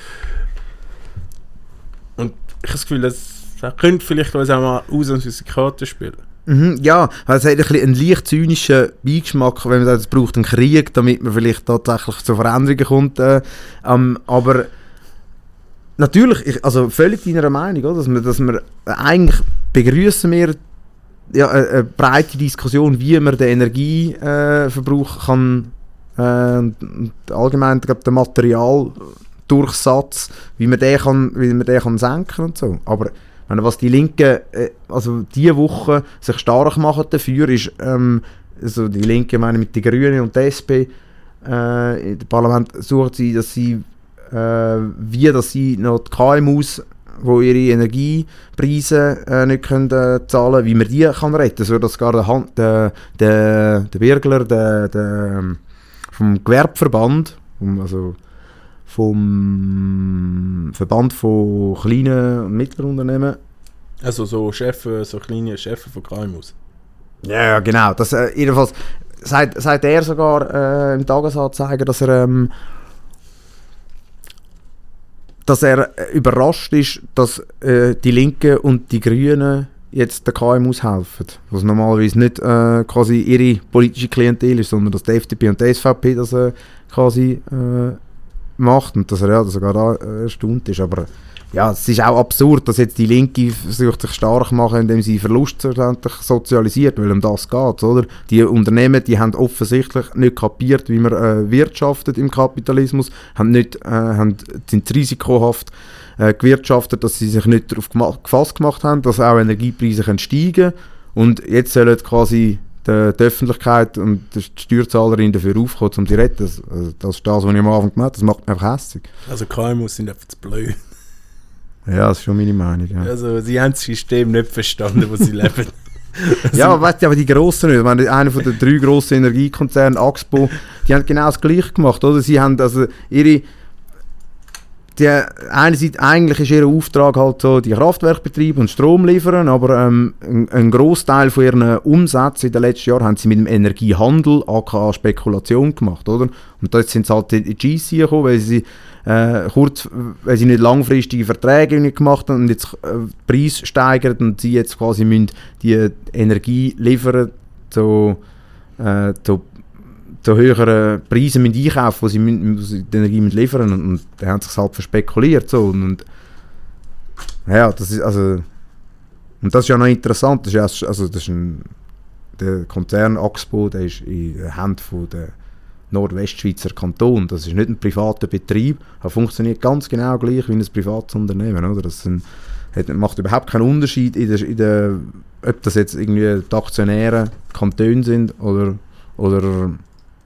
Und ich habe das Gefühl, das könnte vielleicht uns auch mal ausnahmsweise Karten spielen. Mhm, ja, es hat ein einen leicht zynischen Beigeschmack, wenn man sagt, es braucht einen Krieg, damit man vielleicht tatsächlich zu Veränderungen kommt. Äh, ähm, aber natürlich, ich, also völlig deiner Meinung, oder? Dass, wir, dass wir eigentlich begrüßen wir ja, eine, eine breite Diskussion, wie man den Energieverbrauch kann äh, und und allgemein glaub, den Materialdurchsatz, wie man den kann, wie man den kann senken und so. Aber meine, was die Linken, äh, also diese Woche sich stark machen dafür, ist, ähm, also die Linken, meine mit den Grünen und der SP, äh, im Parlament suchen sie, dass sie, äh, wie dass sie noch die KMUs, wo ihre Energiepreise äh, nicht können, äh, zahlen, wie man die kann retten, so dass gar der, Hand, der, der, der Birgler, der, der ähm, vom Gewerbeverband, also vom Verband von kleinen und mittleren Unternehmen. Also so Chefs, so kleine Chefs von KMUs. Ja, ja, genau. Das, äh, jedenfalls sagt, sagt er sogar äh, im Tagesanzeiger, dass er ähm, dass er äh, überrascht ist, dass äh, die Linken und die Grünen jetzt den KMUs helfen. Was normalerweise nicht äh, quasi ihre politische Klientel ist, sondern dass die FDP und die SVP das äh, quasi äh, macht und dass er ja, sogar da äh, erstaunt ist. Aber ja, es ist auch absurd, dass jetzt die Linke versucht sich stark machen, indem sie Verlust sozialisiert, weil um das geht, oder? Die Unternehmen, die haben offensichtlich nicht kapiert, wie man äh, wirtschaftet im Kapitalismus, haben nicht, äh, haben, sind risikohaft äh, gewirtschaftet, dass sie sich nicht darauf gefasst gemacht haben, dass auch Energiepreise können steigen und jetzt sollen quasi die, die Öffentlichkeit und die Steuerzahlerin dafür aufkommen, um die zu retten. Das, also das ist das, was ich am Anfang gemacht habe. Das macht mich einfach hässlich. Also KMU sind einfach zu blöd. Ja, das ist schon meine Meinung. Ja. Also sie haben das System nicht verstanden, wo sie leben. Also, ja, weißt du, aber die grossen nicht. Ich meine, einer von den drei grossen Energiekonzernen, Axpo, die haben genau das Gleiche gemacht, oder? Sie haben also ihre die, einerseits eigentlich ist ihr Auftrag halt so die Kraftwerkbetriebe und Strom liefern, aber ähm, ein, ein Großteil von ihren Umsätzen in den letzten Jahren haben sie mit dem Energiehandel, aka Spekulation gemacht, oder? Und dort sind sie halt in die GC gekommen, weil sie äh, kurz, weil sie nicht langfristige Verträge gemacht haben und jetzt äh, Preis steigern und sie jetzt quasi müssen die Energie liefern zu, äh, zu, zu höheren Preisen müssen einkaufen, wo sie, müssen, wo sie die Energie müssen liefern und, und da haben sie sich halt verspekuliert so und, und ja, das ist also und das ist ja noch interessant, das ist, also das ist ein, der Konzern Axpo, der ist in den Händen von der Nordwestschweizer Kanton. Das ist nicht ein privater Betrieb, er funktioniert ganz genau gleich wie ein privates Unternehmen. Oder? Das ein, hat, macht überhaupt keinen Unterschied, in der, in der, ob das jetzt irgendwie die Aktionäre Kantone sind oder, oder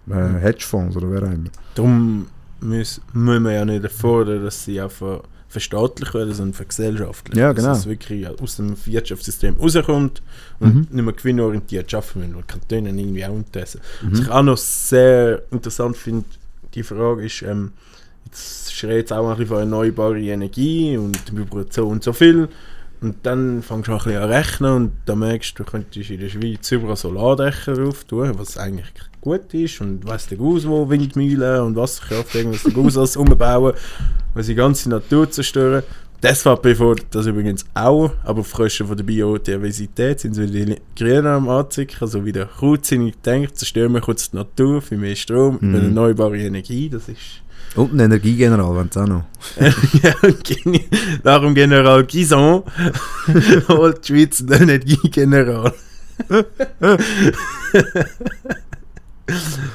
äh, Hedgefonds oder wer auch immer. Darum müssen, müssen wir ja nicht erfordern, dass sie einfach verstaatlich werden, sondern vergesellschaftlich. Ja, genau. Dass es wirklich aus dem Wirtschaftssystem rauskommt und mhm. nicht mehr gewinnorientiert schaffen müssen, weil Kantone irgendwie auch Interesse. Mhm. Was ich auch noch sehr interessant finde, die Frage ist, ähm, jetzt schreit es auch ein bisschen von erneuerbarer Energie und wir brauchen so und so viel. Und dann fängst du auch ein bisschen an rechnen und dann merkst du, du könntest in der Schweiz überall Solardächer drauf tun, was eigentlich gut ist und weiss der Gaus, wo Windmühlen und Wasserkraft irgendwas der Gaus alles umbauen, weil sie die ganze Natur zerstören. Das SVP fordert das übrigens auch, aber auf Kosten von der Biodiversität sind sie die Grünen am Anzicken, also wieder kurzsinnig denkt, zerstören wir kurz die Natur für mehr Strom, mhm. erneuerbare Energie, das ist... Und ein Energiegeneral, wenn es auch noch. ja, dem General Gison holt die Schweiz einen Energiegeneral.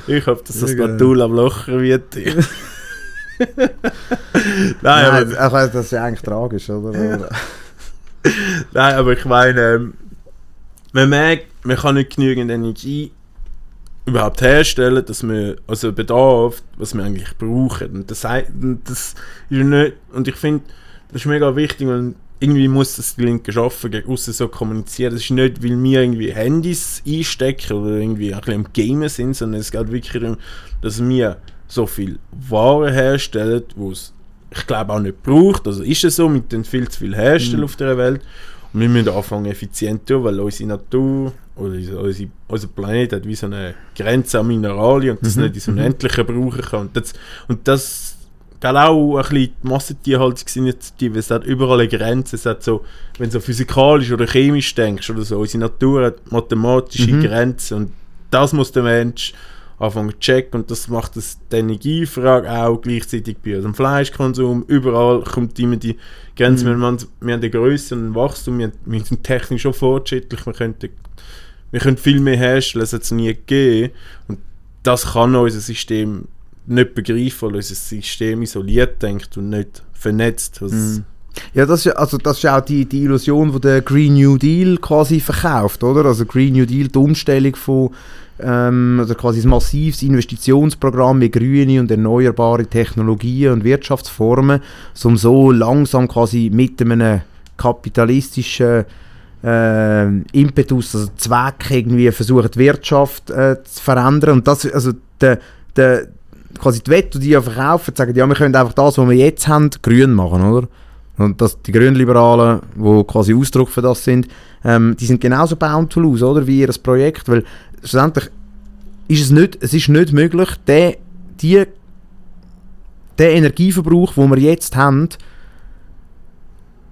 ich hoffe, dass das Natul am Locher wird. Nein, Nein aber, also, das ist ja eigentlich tragisch, oder? Nein, aber ich meine, ähm, man merkt, man kann nicht genügend Energie überhaupt herstellen, dass wir, also Bedarf, was wir eigentlich brauchen. Und das, das ist nicht, und ich finde, das ist mega wichtig und irgendwie muss das die Linke schaffen, gegen außen so kommunizieren. Das ist nicht, weil wir irgendwie Handys einstecken oder irgendwie ein bisschen am Gamen sind, sondern es geht wirklich darum, dass wir so viel Ware herstellen, wo es, ich glaube, auch nicht braucht. Also ist es so, mit den viel zu viel herstellen mhm. auf der Welt. Wir müssen anfangen effizient zu weil unsere Natur oder unsere, unser Planet hat wie so eine Grenze an Mineralien und das mhm. nicht ins Unendliche brauchen kann. Und das, und das Gell, auch ein bisschen die Massentierhaltungsinitiative, es hat überall eine Grenze, es hat so, wenn du so physikalisch oder chemisch denkst oder so, unsere Natur hat mathematische mhm. Grenzen und das muss der Mensch anfangen zu checken und das macht das die Energiefrage auch gleichzeitig bei unserem Fleischkonsum, überall kommt immer die Grenze, mhm. wir, haben, wir haben eine Größe und ein Wachstum, wir, wir sind technisch schon fortschrittlich, wir, könnten, wir können viel mehr herstellen, es hat es nie gegeben und das kann unser System nicht begreifen, weil unser System isoliert denkt und nicht vernetzt. Mm. Ja, das ist, also das ist auch die, die Illusion, die der Green New Deal quasi verkauft, oder? Also Green New Deal, die Umstellung von ähm, also quasi ein massives Investitionsprogramm mit grüne und erneuerbare Technologien und Wirtschaftsformen, um so langsam quasi mit einem kapitalistischen äh, Impetus, also Zweck irgendwie versucht, die Wirtschaft äh, zu verändern. Und das, also der, der, quasi die Wette, die ja verkaufen, sagen, ja, wir können einfach das, was wir jetzt haben, grün machen, oder? Und dass die Grünliberalen, die quasi Ausdruck für das sind, ähm, die sind genauso bountiful aus, oder, wie ihr Projekt, weil schlussendlich ist es nicht, es ist nicht möglich, den, die, den Energieverbrauch, den wir jetzt haben,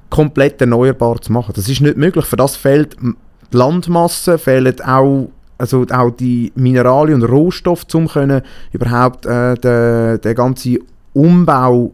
komplett erneuerbar zu machen. Das ist nicht möglich. Für das fehlt die Landmasse, fehlen auch, also auch die Mineralien und Rohstoffe, um überhaupt äh, den, den ganzen Umbau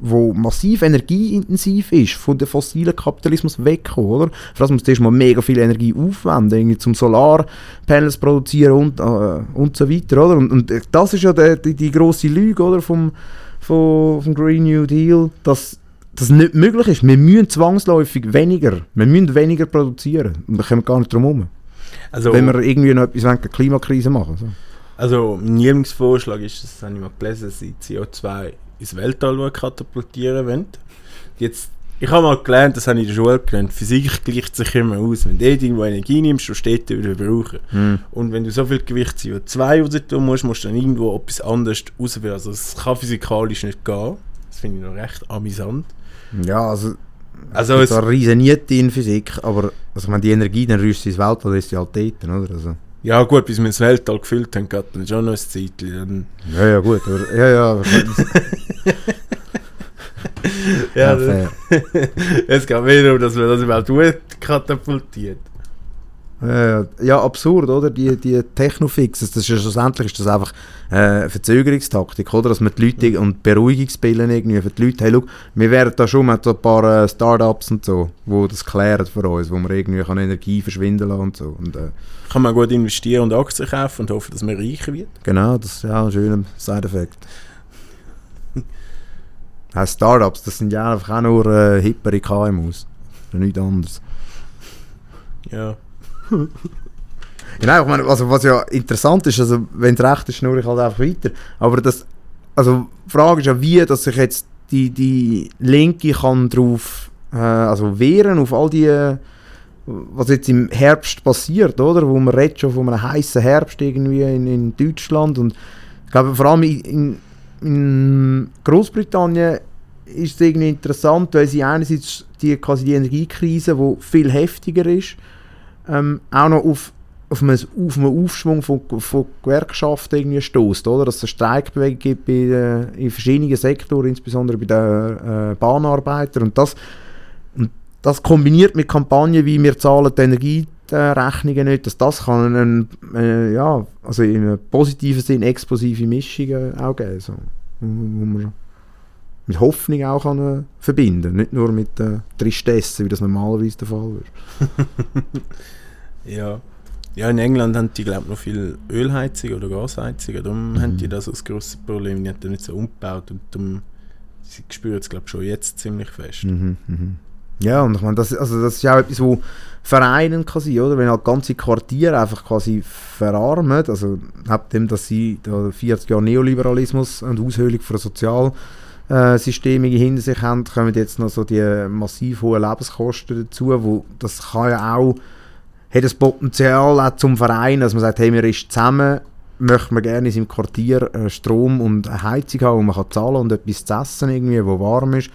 wo massiv energieintensiv ist, von dem fossilen Kapitalismus wegkommen, oder? Für das muss du mal mega viel Energie aufwenden, irgendwie zum Solarpanels produzieren und, äh, und so weiter, oder? Und, und das ist ja die, die, die grosse Lüge, oder, vom, vom, vom Green New Deal, dass das nicht möglich ist. Wir müssen zwangsläufig weniger, wir müssen weniger produzieren. Und wir kommen gar nicht drum herum. Also, Wenn wir irgendwie noch etwas wegen der Klimakrise machen. So. Also mein Lieblingsvorschlag ist, das habe ich mal gelesen, dass sie CO2 ins Weltall katapultieren wollen. Jetzt, ich habe mal gelernt, das habe ich in der Schule gelernt, Physik gleicht sich immer aus. Wenn du irgendwo Energie nimmst, dann steht du wieder brauchen. Hm. Und wenn du so viel Gewicht CO2 raus tun musst, musst du dann irgendwo etwas anderes rauswerfen. Also das kann physikalisch nicht gehen. Das finde ich noch recht amüsant. Ja, also, also es da rieseniert in Physik, aber also, ich meine, die Energie, dann rührst du ins Weltall, ist die halt dort, oder? Also. Ja gut, bis wir das Weltall gefüllt haben, geht dann schon noch ein Zeitchen. Ja, ja gut, aber, ja, ja. ja, ja es geht mehr darum, dass man das überhaupt katapultiert. Äh, ja, absurd, oder? Die, die Technofixes, das ist ja schlussendlich ist das einfach äh, Verzögerungstaktik, oder? Dass man die Leute und Beruhigungsbillen irgendwie für die Leute, hey, schau, wir werden da schon mit so ein paar äh, Startups und so, wo das klären für uns, wo man irgendwie kann Energie verschwinden lassen und so. Und, äh, kann man gut investieren und Aktien kaufen und hoffen, dass man reicher wird. Genau, das ist ja ein schöner Side-Effekt. ja, Startups, das sind ja einfach auch nur äh, hippere KMUs. Nichts anderes. Ja. Genau, ich meine, also was ja interessant ist, also wenn es recht ist, schnurre ich halt einfach weiter. Aber das, also die Frage ist ja, wie, dass sich jetzt die, die Linke kann drauf, äh, also wehren auf all die, was jetzt im Herbst passiert, oder? Wo man redet schon von einem heißen Herbst irgendwie in, in Deutschland und ich glaube vor allem in, in Großbritannien ist es irgendwie interessant, weil sie einerseits die, quasi die Energiekrise, die viel heftiger ist, ähm, auch noch auf, auf, einen, auf einen Aufschwung von, von Gewerkschaften irgendwie stößt, oder? Dass es eine Streikbewegung gibt bei, äh, in verschiedenen Sektoren, insbesondere bei den äh, Bahnarbeitern. Und das, und das kombiniert mit Kampagnen wie «Wir zahlen die Energierechnungen nicht», dass das kann einen, äh, ja, also einem positiven Sinn explosive Mischungen auch geben, so, wo, man mit Hoffnung auch kann, äh, verbinden nicht nur mit äh, Tristesse, wie das normalerweise der Fall wäre. Ja. Ja, in England haben die, glaube ich, noch viel Ölheizung oder Gasheizung. Darum mhm. haben die das als grosses Problem. Die haben das nicht so umgebaut und darum, sie spüren es, glaube ich, schon jetzt ziemlich fest. Mhm, mhm. Ja, und ich meine, das, also das ist auch etwas, wo vereinen kann sein, oder? Wenn halt ganze Quartiere einfach quasi verarmen, also neben dem, dass sie da 40 Jahre Neoliberalismus und Aushöhlung von Sozialsystem hinter sich haben, kommen jetzt noch so die massiv hohen Lebenskosten dazu, wo das kann ja auch hat das Potenzial auch zum Verein, dass man sagt, hey, wir ist zusammen, möchte man gerne in seinem Quartier äh, Strom und eine Heizung haben, wo man kann zahlen und etwas zu essen irgendwie, wo warm ist.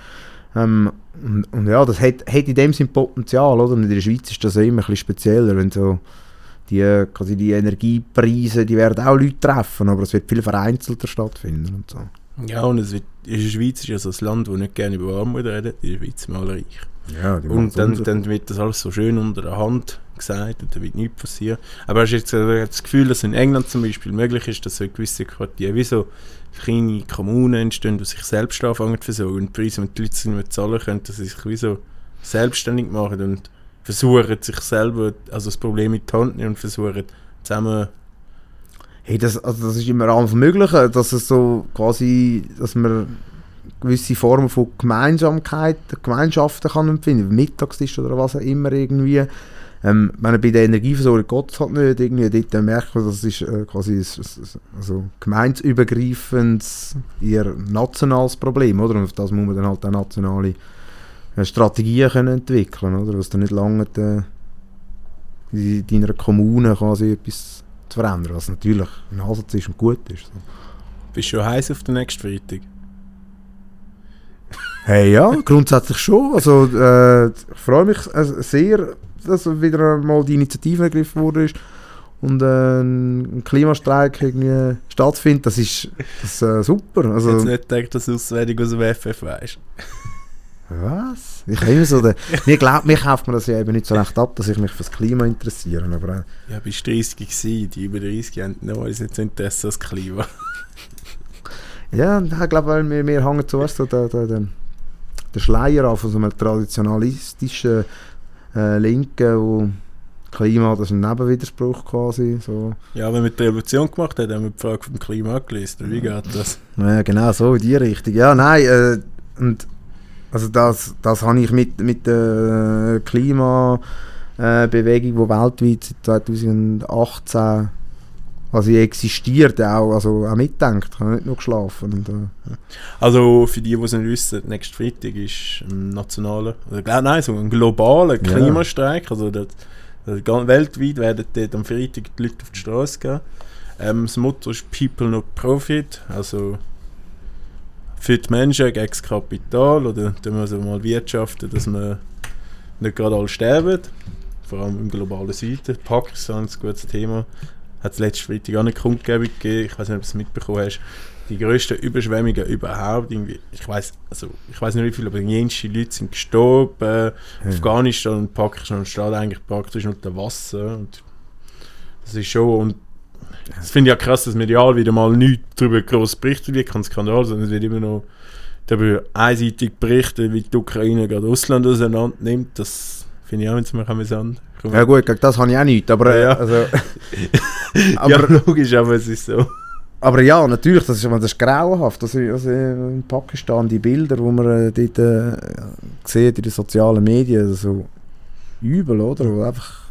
Ähm, und, und, ja, das hat, hat in dem Sinne Potenzial, oder? Und in der Schweiz ist das ja immer ein bisschen spezieller, wenn so die, quasi die Energiepreise, die werden auch Leute treffen, aber es wird viel vereinzelter stattfinden und so. Ja, und es wird, in der Schweiz ist ja so ein Land, das nicht gerne über Armut redet, in der Schweiz sind wir alle reich. Ja, und dann, dann wird das alles so schön unter der Hand gesagt und da wird nichts passieren. Aber hast du jetzt das Gefühl, dass in England zum Beispiel möglich ist, dass so gewisse Quartiere wie so kleine Kommunen entstehen, die sich selbst anfangen zu versorgen und Preise, wenn die Leute nicht mehr zahlen können, dass sie sich wie so selbstständig machen und versuchen, sich selber, also das Problem in die Hand nehmen und versuchen, zusammen Hey, das, also das ist immer alles Mögliche, dass es so quasi, dass man gewisse Formen von Gemeinsamkeit, Gemeinschaften kann empfinden, Mittagstisch oder was auch immer irgendwie. Ähm, wenn bei der Energieversorgung Gott es halt nicht, irgendwie dort merkt man, das ist äh, quasi ein, also gemeinsübergreifendes, eher nationales Problem, oder? Und auf das muss man dann halt auch nationale äh, Strategien können entwickeln, oder? Was dann nicht lange äh, in deiner Kommune quasi etwas zu verändern, was natürlich ein Ansatz ist und gut ist. So. Bist du schon heiß auf den nächsten Freitag? Hey, ja, grundsätzlich schon. Also, äh, ich freue mich äh, sehr, dass wieder mal die Initiative ergriffen wurde und äh, ein Klimastreik irgendwie stattfindet. Das ist, das ist äh, super. Also, Jetzt nicht gedacht, dass du auswendig aus dem FF weißt. was? Ich habe immer so den, mir glaubt, mir kauft man das ja eben nicht so recht ab, dass ich mich fürs Klima interessiere. Aber, äh, Ja, bist 30 gewesen, die über 30 haben normalerweise nicht so Interesse als Klima. ja, ich glaube, weil wir, wir hängen zuerst so den, den, den Schleier an von so einem traditionalistischen äh, Linken, wo Klima, das ist ein Nebenwiderspruch quasi. So. Ja, wenn wir die Revolution gemacht haben, haben wir die Frage vom Klima gelöst. Wie geht das? Ja, genau, so in die Richtung. Ja, nein, äh, und also das, das habe ich mit, mit der Klimabewegung, Bewegung, die weltweit seit 2018 also existiert, auch, also auch mitdenkt. Ich habe nicht nur geschlafen. Und, äh, Also für die, die es nicht wissen, nächsten Freitag ist ein nationaler, oder glaub, nein, so ein globaler Ja. Klimastreik. Also das, das, weltweit werden dort am Freitag die Leute auf die Straße gehen. Ähm, das Motto ist People not Profit, also für die Menschen gegen das Kapital oder da muss man mal wirtschaften, dass wir nicht gerade alle sterben. Vor allem im globalen Süden. Pakistan ist ein gutes Thema. Hat es letzte Freitag auch eine Kundgebung gegeben. Ich weiß nicht, ob du es mitbekommen hast. Die grössten Überschwemmungen überhaupt. Irgendwie, ich weiß also ich weiß nicht wie viele, aber jenste Leute sind gestorben. Afghanistan und Pakistan steht eigentlich praktisch unter Wasser. Und das ist schon. Und das finde ich ja krass, dass medial wieder mal nichts darüber groß berichtet wird, kein Skandal, sondern es wird immer noch darüber einseitig berichtet, wie die Ukraine gerade Russland auseinander nimmt. Das finde ich auch jetzt mal amüsant. Komm. ja gut, gegen das habe ich auch nichts, aber, äh, Ja. also, aber, ja, logisch, aber es ist so. aber ja, natürlich, das ist, das ist grauenhaft. Also, also in Pakistan die Bilder, die man äh, dort äh, sieht in den sozialen Medien, so übel, oder? Wo einfach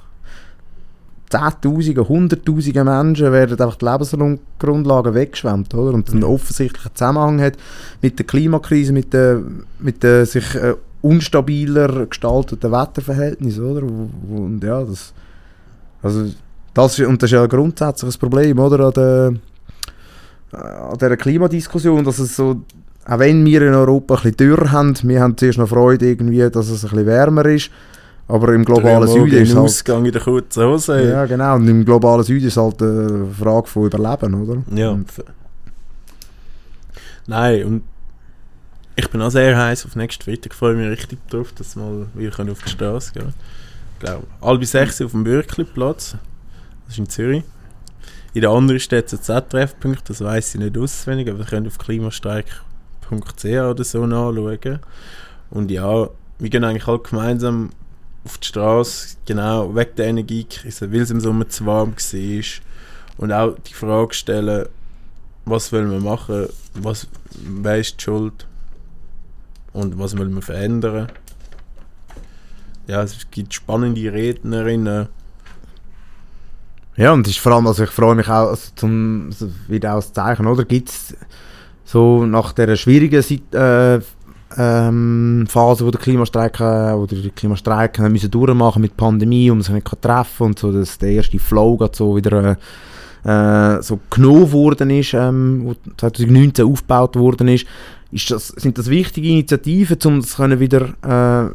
Zehntausende, Hunderttausende Menschen werden einfach die Lebensgrundlagen weggeschwemmt, oder? Und einen Mhm. offensichtlichen Zusammenhang hat mit der Klimakrise, mit der, mit der sich äh, unstabiler gestalteten Wetterverhältnissen, oder? Und ja, das, also, das ist, und das ist ja ein grundsätzliches Problem, oder? An der, äh, an dieser Klimadiskussion, dass es so, auch wenn wir in Europa ein bisschen dürr haben, wir haben zuerst noch Freude irgendwie, dass es ein bisschen wärmer ist, aber im globalen Süden ist im halt, Ausgang in der kurzen Hose. ja genau, und im globalen Süden ist halt eine Frage von Überleben, oder? Ja. Und, Nein, und ich bin auch sehr heiß auf nächsten Freitag. Ich freue mich richtig drauf, dass wir mal wieder können auf die Straße gehen Ich glaube, halb sechs auf dem Bürkliplatz. Das ist in Zürich. In der anderen Stadt sind Z-Treffpunkte, das weiß ich nicht auswendig, aber ihr könnt auf klimastreik.ch oder so nachschauen. Und ja, wir gehen eigentlich alle gemeinsam auf die Straße, genau, wegen der Energiekrise, weil es im Sommer zu warm war. Und auch die Frage stellen, was wollen wir machen, was, wer ist die Schuld und was wollen wir verändern. Ja, es gibt spannende Rednerinnen. Ja, und ist vor allem, also ich freue mich auch, also zum, also wieder aus Zeichen, oder? Gibt es so nach der schwierigen Sit- äh, ähm, Phase, wo der Klimastreik, äh, oder die Klimastreik haben müssen durchmachen mit Pandemie man sich nicht treffen und so, dass der erste Flow gerade so wieder äh, so genommen worden ist, ähm, wo 2019 aufgebaut worden ist, ist das, sind das wichtige Initiativen, um das können wieder äh,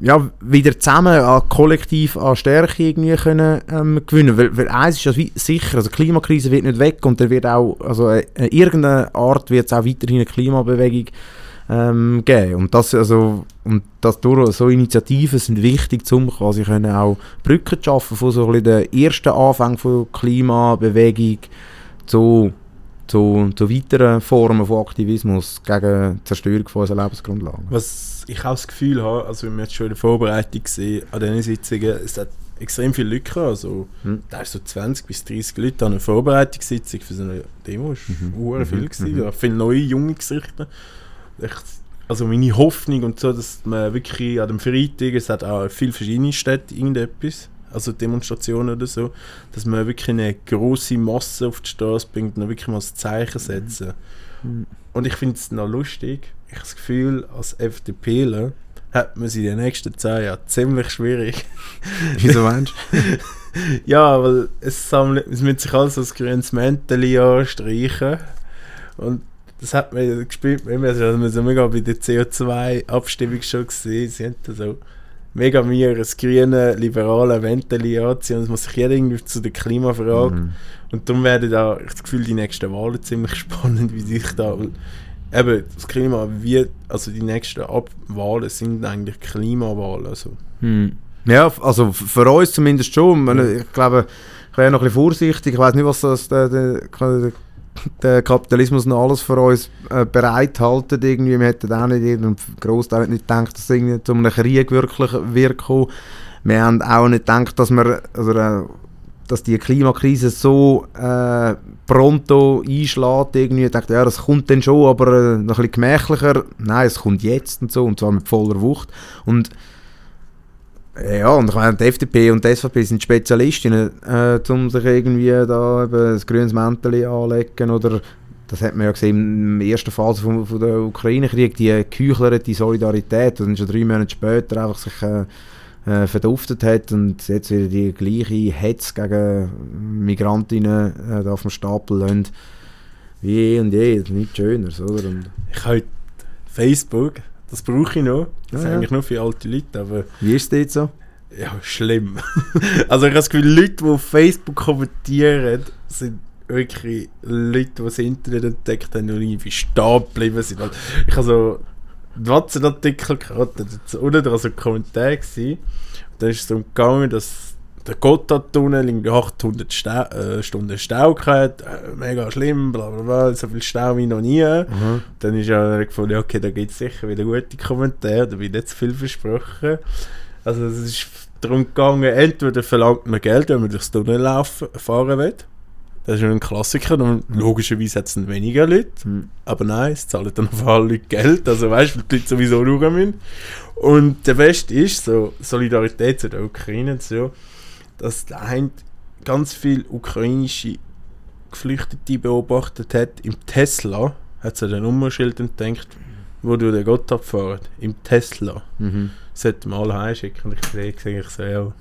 ja, wieder zusammen an kollektiv an Stärke irgendwie können, ähm, gewinnen. Weil, weil eins ist ja sicher, also die Klimakrise wird nicht weg und da wird auch, also äh, in irgendeiner Art wird es auch weiterhin eine Klimabewegung ähm, geben. Und das, also, und das durch so Initiativen sind wichtig, um quasi können auch Brücken zu schaffen von so ein den ersten Anfang von Klimabewegung zu, zu, zu weiteren Formen von Aktivismus gegen die Zerstörung von unserer Lebensgrundlagen. Was ich auch das Gefühl habe, also wenn wir jetzt schon in der Vorbereitung sehen, an diesen Sitzungen, es hat extrem viele Leute gehabt, also Hm. da ist so 20 bis 30 Leute an einer Vorbereitungssitzung für so eine Demo, ist Mhm. mhm. viel Mhm. gewesen, Mhm. viele neue, junge Gesichter. Ich, also meine Hoffnung und so, dass man wirklich an dem Freitag, es hat auch viele verschiedene Städte irgendetwas, also Demonstrationen oder so, dass man wirklich eine große Masse auf die Straße bringt und wirklich mal das Zeichen setzen. Mhm. Und ich finde es noch lustig, ich habe das Gefühl, als FDPler hat man es in den nächsten 10 Jahren ziemlich schwierig. Wieso meinst ja, weil es, sammelt, es müssen sich alles als grünes Mäntel anstreichen. Und das hat mir gespielt, wir haben so mega bei der CO2-Abstimmung schon gesehen, sie haben da so mega mir ein grüne, liberale Venteli anziehen. Es muss sich jeder irgendwie zu der Klimafrage. Mhm. Und darum werden da, ich das Gefühl, die nächsten Wahlen ziemlich spannend, wie sich da. Eben, das Klima wird, also die nächsten Ab Wahlen sind eigentlich Klimawahlen. Also. Mhm. Ja, also für uns zumindest schon. Ich glaube, ich wäre noch ein bisschen vorsichtig. Ich weiß nicht, was das der, der, der Kapitalismus noch alles für uns äh, bereithalten. Irgendwie. Wir hätten auch nicht, ein Großteil nicht gedacht, dass es zu einem Krieg wirklich wird Wir haben auch nicht gedacht, dass wir, also, äh, dass die Klimakrise so äh, pronto einschlägt. Irgendwie. Ich dachte, ja, das kommt dann schon, aber äh, noch ein bisschen gemächlicher. Nein, es kommt jetzt und so, und zwar mit voller Wucht. Und ja, und ich meine, die FDP und die SVP sind Spezialistinnen, äh, um sich irgendwie da eben ein grünes Mäntel anlegen oder das hat man ja gesehen in der ersten Phase von, von der Ukraine-Krieg, die geheuchlerte Solidarität, und dann schon drei Monate später einfach sich äh, äh, verduftet hat und jetzt wieder die gleiche Hetz gegen Migrantinnen äh, auf dem Stapel lassen, wie eh und je, nichts Schöneres, oder? Und ich habe Facebook das brauche ich noch. Das ja, ist eigentlich nur für alte Leute. Aber Wie ist es jetzt so? Ja, schlimm. also ich habe das Gefühl, Leute, die auf Facebook kommentieren, sind wirklich Leute, die das Internet entdeckt haben und irgendwie stehen geblieben sind. Ich habe so einen Watson-Artikel gehabt, da unten so ein Kommentar. Gewesen. Und dann ist es darum gegangen, dass der Gotthardtunnel irgendwie 800 Stau, äh, Stunden Stau gehabt, äh, mega schlimm, bla bla bla, so viel Stau wie noch nie. Mhm. Dann ist ja gefunden, okay, da gibt es sicher wieder gute Kommentare, da wird nicht zu viel versprochen. Also es ist darum gegangen, entweder verlangt man Geld, wenn man durchs Tunnel laufen, fahren will. Das ist ein Klassiker, dann logischerweise hat es dann weniger Leute, mhm. aber nein, es zahlen dann auf alle Leute Geld, also weißt du, die Leute sowieso schauen müssen. Und der Beste ist, so Solidarität zu der Ukraine und so, dass da ganz viele ukrainische Geflüchtete beobachtet hat. Im Tesla hat sie ein Nummerschild entdeckt, wo du den Gott abfahren. Im Tesla. Mhm. Sollte mal heimschicken. Und ich sehe, ich so, ja.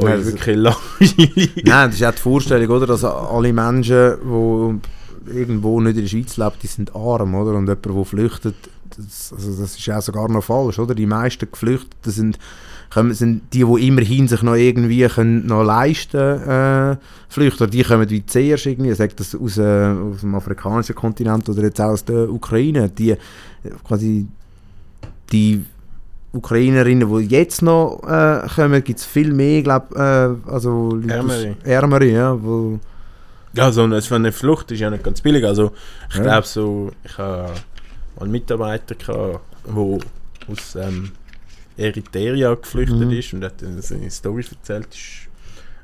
Oh, Nein, wirklich langweilig. Nein, das ist auch die Vorstellung, oder? Dass alle Menschen, die irgendwo nicht in der Schweiz leben, die sind arm, oder? Und jemand, der flüchtet, das, also das ist auch sogar noch falsch, oder? Die meisten Geflüchteten sind kommen, sind die, die immerhin sich noch irgendwie können noch leisten äh, flüchten, die kommen wie zuerst irgendwie, sagt das aus, äh, aus dem afrikanischen Kontinent oder jetzt auch aus der Ukraine, die quasi die Ukrainerinnen, die jetzt noch äh, kommen, gibt es viel mehr, glaube äh, also Ärmere. Ärmere, ja, wo ja, so eine, eine Flucht ist ja nicht ganz billig. Also ich ja. glaube so, ich habe einen Mitarbeiter gehabt, der aus ähm, Eritrea geflüchtet mhm. ist und hat seine Story erzählt. Ist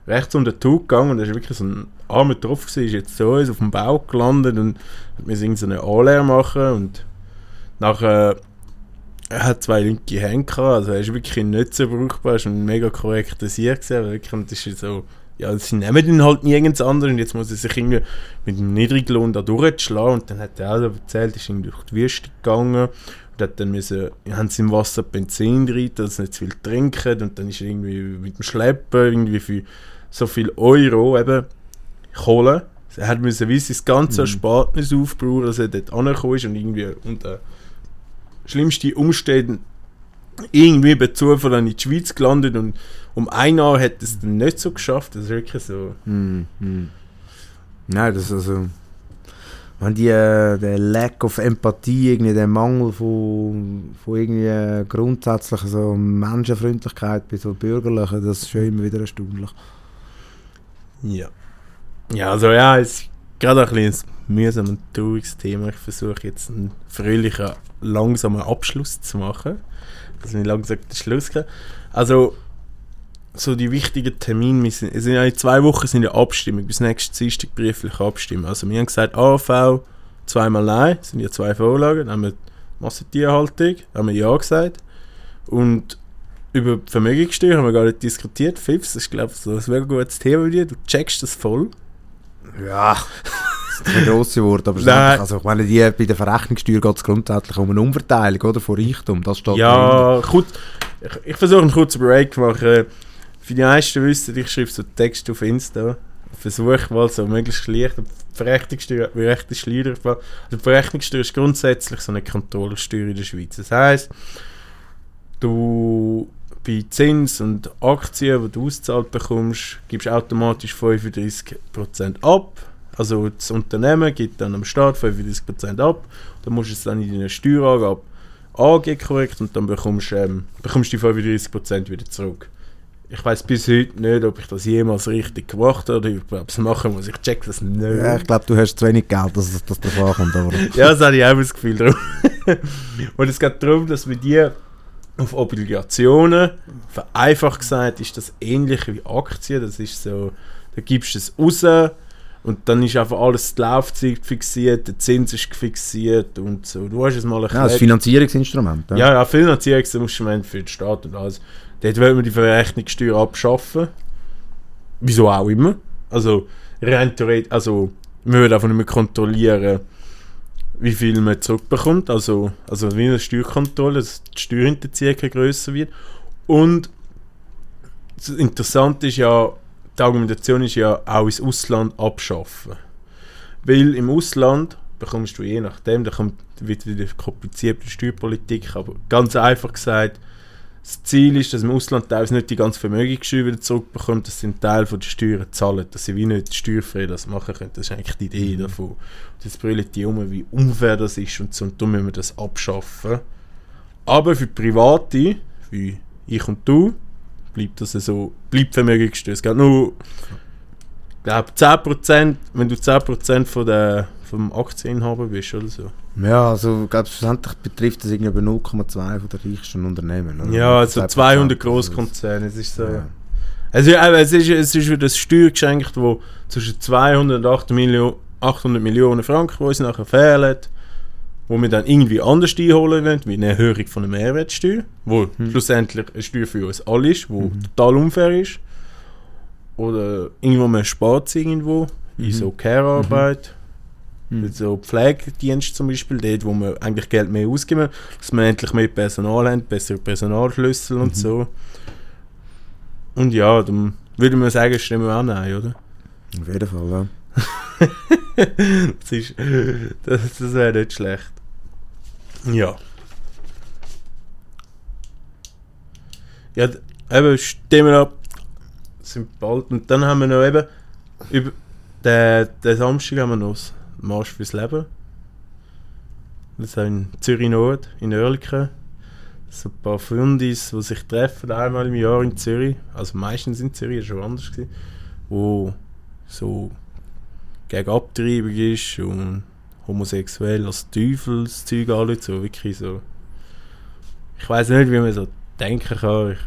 rechts um den Tug gegangen und da ist wirklich so ein armer Tropf gewesen, ist jetzt so auf dem Bau gelandet und hat mir so eine Anlehr machen und nachher er hat zwei linke Hände gehabt, also er ist wirklich nicht so brauchbar, er ist ein mega korrekter Sieg gewesen, wirklich, und das ist so, ja, sie nehmen ihn halt nirgends anders und jetzt muss er sich irgendwie mit dem Niedriglohn da durchschlagen und dann hat er auch erzählt, ist irgendwie durch die Wüste gegangen und dann müssen, haben sie im Wasser Benzin drin, dass sie nicht zu viel trinken und dann ist irgendwie mit dem Schleppen irgendwie für so viel Euro eben Kohle. Er hat müssen wie das ganze mhm. Erspartnis aufbauen, dass er dort angekommen ist und irgendwie unter schlimmsten Umständen irgendwie bei Zufall in die Schweiz gelandet und um ein Jahr hat es dann nicht so geschafft. Das ist wirklich so. Mhm. Nein, das ist also wenn die, äh, der Lack of Empathie, irgendwie der Mangel von, von irgendwie grundsätzlicher so Menschenfreundlichkeit bei so Bürgerlichen, das ist schon immer wieder erstaunlich. Ja. Ja, also ja, ist gerade ein ein mühsames und trauriges Thema. Ich versuche jetzt einen fröhlichen, langsamen Abschluss zu machen. Dass wir langsam den Schluss kriegen. Also, so die wichtigen Termine, wir sind, sind ja in zwei Wochen sind ja Abstimmung, bis nächstes Dienstag brieflich abstimmen. Also wir haben gesagt, AV zweimal nein, das sind ja zwei Vorlagen, dann haben wir Massentierhaltung, haben wir ja gesagt. Und über Vermögenssteuer haben wir gar nicht diskutiert. Fips, ich glaube, das ist ein ein gutes Thema bei dir, du checkst das voll. Ja, das ist ein grosses Wort, aber Nein. also, ich meine, die, bei der Verrechnungssteuer geht es grundsätzlich um eine Umverteilung oder, von Reichtum, das steht Ja, gut, ich, ich versuche einen kurzen Break zu machen. Für die meisten wissen, ich schreibe so Text auf Insta. Versuche mal so möglichst leicht. Verrechnungssteuer, Verrechnungssteuer, also Verrechnungssteuer ist grundsätzlich so eine Kontrollsteuer in der Schweiz. Das heisst, du bei Zins und Aktien, die du ausgezahlt bekommst, gibst automatisch 35% ab. Also das Unternehmen gibt dann am Start 35% ab. Dann musst du es dann in deiner Steuerangabe angeben und dann bekommst, ähm, bekommst du die 35% wieder zurück. Ich weiß bis heute nicht, ob ich das jemals richtig gemacht habe oder ich glaube, es machen muss. Ich check das nicht. Ja, ich glaube, du hast zu wenig Geld, dass das davon kommt. Aber ja, das habe ich auch das Gefühl darum. und es geht darum, dass wir die auf Obligationen, vereinfacht gesagt, ist das ähnlich wie Aktien. Das ist so, da gibst du es raus und dann ist einfach alles die Laufzeit fixiert, der Zins ist fixiert und so. Du hast es mal ja, das Finanzierungsinstrument. Ja, ja, ja Finanzierungsinstrument für den Staat und alles. Dort wollen wir die Verrechnungssteuer abschaffen. Wieso auch immer. Also, rein theoretisch, also, wir würden einfach nicht mehr kontrollieren, wie viel man zurückbekommt. Also, also wie eine Steuerkontrolle, dass die Steuerhinterziehung größer wird. Und interessant ist ja, die Argumentation ist ja auch ins Ausland abschaffen. Weil im Ausland bekommst du je nachdem, da kommt wieder die Steuerpolitik, aber ganz einfach gesagt, das Ziel ist, dass im Ausland teilweise nicht die ganze Vermögenssteuer wieder zurückbekommt, dass sie einen Teil von der Steuern zahlen, dass sie wie nicht steuerfrei das machen können. Das ist eigentlich die Idee mhm. davon. Und jetzt brüllen die um, wie unfair das ist und so, und darum müssen wir das abschaffen. Aber für Private, wie ich und du, bleibt das so, bleibt Vermögenssteuer. Es geht nur, ich glaube, 10%, wenn du 10% von der vom Aktieninhaber bist oder so. Ja, also glaube schlussendlich betrifft das irgendwie 0,2 von der reichsten Unternehmen. Oder? Ja, also 200 Großkonzerne. Es ist so. Ja. Also, es, ist, es ist wieder ein Steuergeschenk, wo zwischen 200 und 800 Millionen Franken, die uns nachher fehlen, wo wir dann irgendwie anders einholen wollen, wie eine Erhöhung von der Mehrwertsteuer, wo hm. schlussendlich eine Steuer für uns alle ist, wo hm. total unfair ist. Oder irgendwo man spart irgendwo, in so mhm. Care-Arbeit. Mhm Mhm. So Pflegedienst zum Beispiel, dort, wo wir eigentlich Geld mehr ausgeben, dass wir endlich mehr Personal haben, bessere Personalschlüssel und mhm. so. Und ja, dann würde man sagen, stimmen wir auch nein, oder? Auf jeden Fall, ja. das das, das wäre nicht schlecht. Ja. Ja, eben, stimmen ab. Sind bald. Und dann haben wir noch eben, über den, den Samstag haben wir noch Marsch fürs Leben. Das ist in Zürich Nord, in Oerlikon. So ein paar Fundis, die sich treffen einmal im Jahr in Zürich, also meistens in Zürich, ist schon anders wo so gegen Abtreibung ist und homosexuell als Teufelszeug alle so wirklich so. Ich weiß nicht, wie man so denken kann. Ich,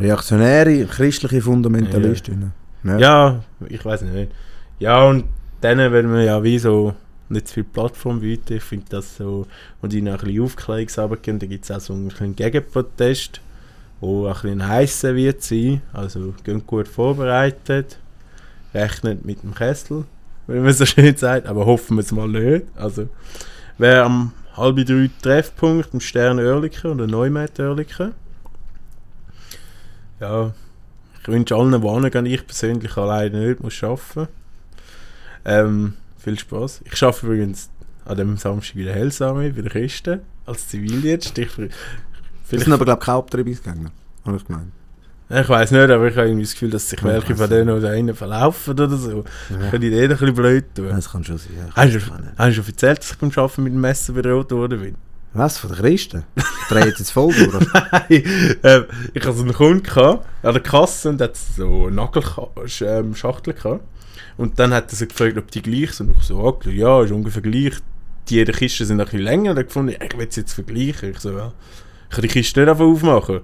Reaktionäre, christliche Fundamentalistinnen. Ja, ja ich weiß nicht. Ja, und denen werden wir ja wie so nicht zu viel Plattform bieten. Ich finde das so, und die noch ein bisschen Aufklärungsarbeit geben, da gibt es auch so einen Gegenprotest, der ein bisschen heißer wird sein. Also gehen gut vorbereitet, rechnet mit dem Kessel, wenn man so schön sagt, aber hoffen wir es mal nicht. Also wer am halb drei Treffpunkt im Stern Oerlikon oder Neumet Oerlikon. Ja, ich wünsche allen Warnen, ich persönlich alleine nicht muss arbeiten ähm, viel Spaß. Ich arbeite übrigens an dem Samstag wieder Hellsame bei der Kiste als Zivildienst. Ich, das sind aber, glaube ich, keine Abtreibungsgänger, habe ich gemeint. Ich weiß nicht, aber ich habe irgendwie das Gefühl, dass sich welche von denen oder einen verlaufen oder so. Ja. Ich kann die Idee ein bisschen blöd tun. Das kann schon sein. Hast, du, hast du schon erzählt, dass ich beim Arbeiten mit dem Messer bedroht worden bin? Was, von der Christen? Dreht jetzt voll durch? Nein, äh, ich hatte so einen Kunden gehabt, an der Kasse und hat so eine Nagelschachtel gehabt. Und dann hat er sich gefragt, ob die gleich sind. Und ich so, okay, ja, ist ungefähr gleich. Die der Kiste sind ein bisschen länger. Und er gefunden, ich will es jetzt vergleichen. Ich so, ja, ich kann die Kiste nicht einfach aufmachen.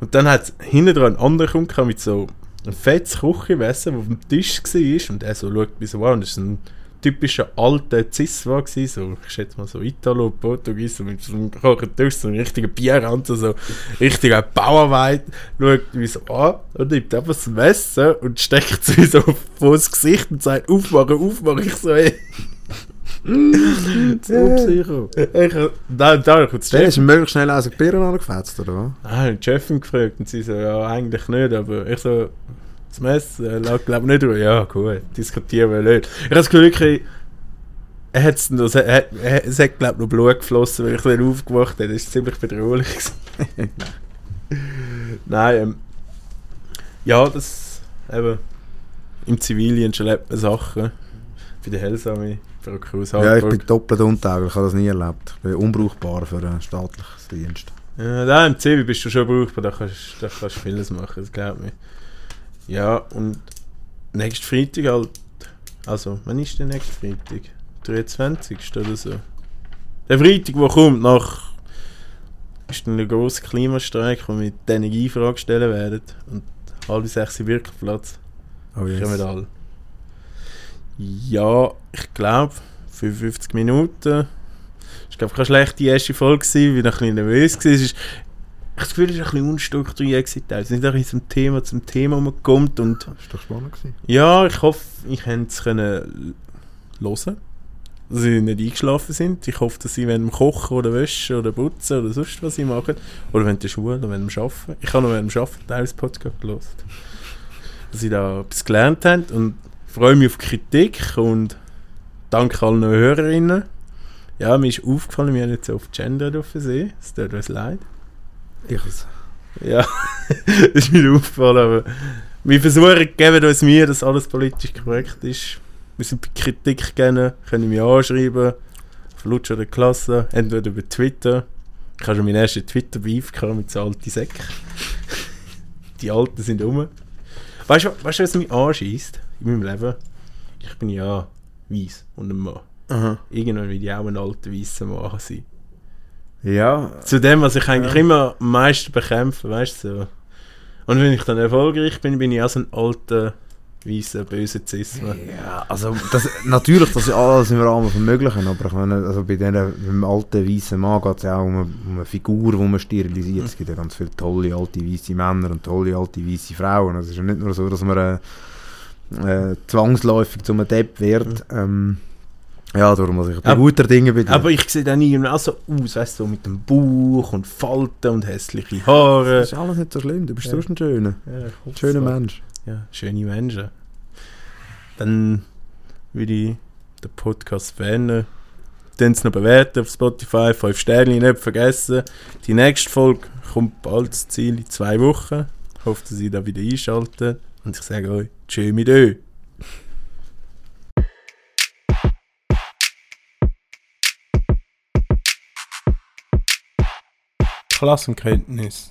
Und dann hat hinten dran ein anderer Kunde mit so einem fettes Küchenwasser, der auf dem Tisch war. Und er so schaut mich so an. Das ist ein typischer alter Cis war so, ich schätze mal so Italo, Portugies, so mit so einem kochen Tisch, so einem richtigen Bierrand, so richtiger Bauarbeit, schaut mich so an und nimmt einfach das Messer und steckt es so vor das Gesicht und sagt, aufmachen, aufmachen, ich so, ey. so Psycho. Ich, da, da, Der ist möglichst schnell aus den Birnen angefetzt, oder was? Ah, die Chefin gefragt und sie so, ja, eigentlich nicht, aber ich so, das Messer äh, lag, glaube nicht drüber. Ja, gut, diskutieren wir nicht. Ich habe das Gefühl, wirklich, er hat's, noch- er, er, es hat, glaube ich, noch Blut geflossen, weil ich dann aufgewacht habe. Das war ziemlich bedrohlich. Nein, ähm, ja, das eben im Zivildienst erlebt man Sachen. Bei der Hellsame, Cruz Ja, ich bin doppelt untauglich, ich habe das nie erlebt. Ich bin unbrauchbar für einen staatlichen Dienst. Ja, da im Zivi bist du schon brauchbar, da kannst, du vieles machen, das glaubt mir. Ja, und nächsten Freitag halt, also, wann ist der nächste Freitag? 23. oder so. Der Freitag, der kommt, nach ist dann ein grosser Klimastreik, wo wir die Energiefrage stellen werden. Und halb sechs im Wirkplatz. Oh Kommen alle. Ja, ich glaube, 55 Minuten. Ich glaube, keine schlechte erste Folge gewesen, weil ich ein bisschen nervös war. Es ich habe das Gefühl, es ist ein bisschen unstrukturiert. Es ist nicht ein bisschen zum Thema zum Thema und Das war doch spannend. Gewesen. ja, ich hoffe, ich konnte es können hören. Dass sie nicht eingeschlafen sind. Ich hoffe, dass sie wenn kochen oder waschen oder putzen oder sonst was sie machen. Oder wenn der Schule oder wenn sie arbeiten. Ich habe noch während dem Arbeiten teilweise Podcast gehört. Dass sie da etwas gelernt haben und freue mich auf Kritik und danke allen Hörerinnen. Ja, mir ist aufgefallen, wir haben jetzt so auf Gender dürfen sehen. Es tut uns leid. Ich has- Ja, ist mir aufgefallen, aber wir versuchen, geben uns Mühe, dass alles politisch korrekt ist. Wir sind bei Kritik gerne, können mich anschreiben, auf Lutsch oder Klasse, entweder über Twitter. Ich habe schon meinen ersten Twitter-Beef mit so alten Säcken. Die Alten sind rum. Weißt du, weißt was mich anschießt in meinem Leben? Ich bin ja weiß und ein Mann. Aha. Irgendwann will ich auch ein alter weißer Mann sein. Ja, Zu dem, was ich eigentlich Ja. immer am meisten bekämpfe, weißt du? So. Und wenn ich dann erfolgreich bin, bin ich auch so ein alter, weißer, böser Zisma. Ja, also das, natürlich, das ist alles im Rahmen vom Möglichen, aber ich meine, also bei beim alten weißen Mann geht es ja auch um eine, um eine Figur, die man sterilisiert. Es gibt ja ganz viele tolle alte weiße Männer und tolle alte weiße Frauen. Also es ist ja nicht nur so, dass man äh, äh, zwangsläufig zu einem Depp wird. Ähm, ja, darum muss ich Aber- guter Dinge dir. Aber ich sehe dann irgendwie auch so aus, weißt du, so mit dem Bauch und Falten und hässliche Haare. das ist alles nicht so schlimm, du bist Ja. sonst ein schöner, Ja, schöner. Mensch. Ja, schöne Menschen. Dann würde ich den Podcast beenden. Dann noch bewerten auf Spotify, 5 Sterne nicht vergessen. Die nächste Folge kommt bald ins Ziel in zwei Wochen. Ich hoffe, dass ihr da wieder einschaltet. Und ich sage euch, tschö mit euch. Klassenkenntnis.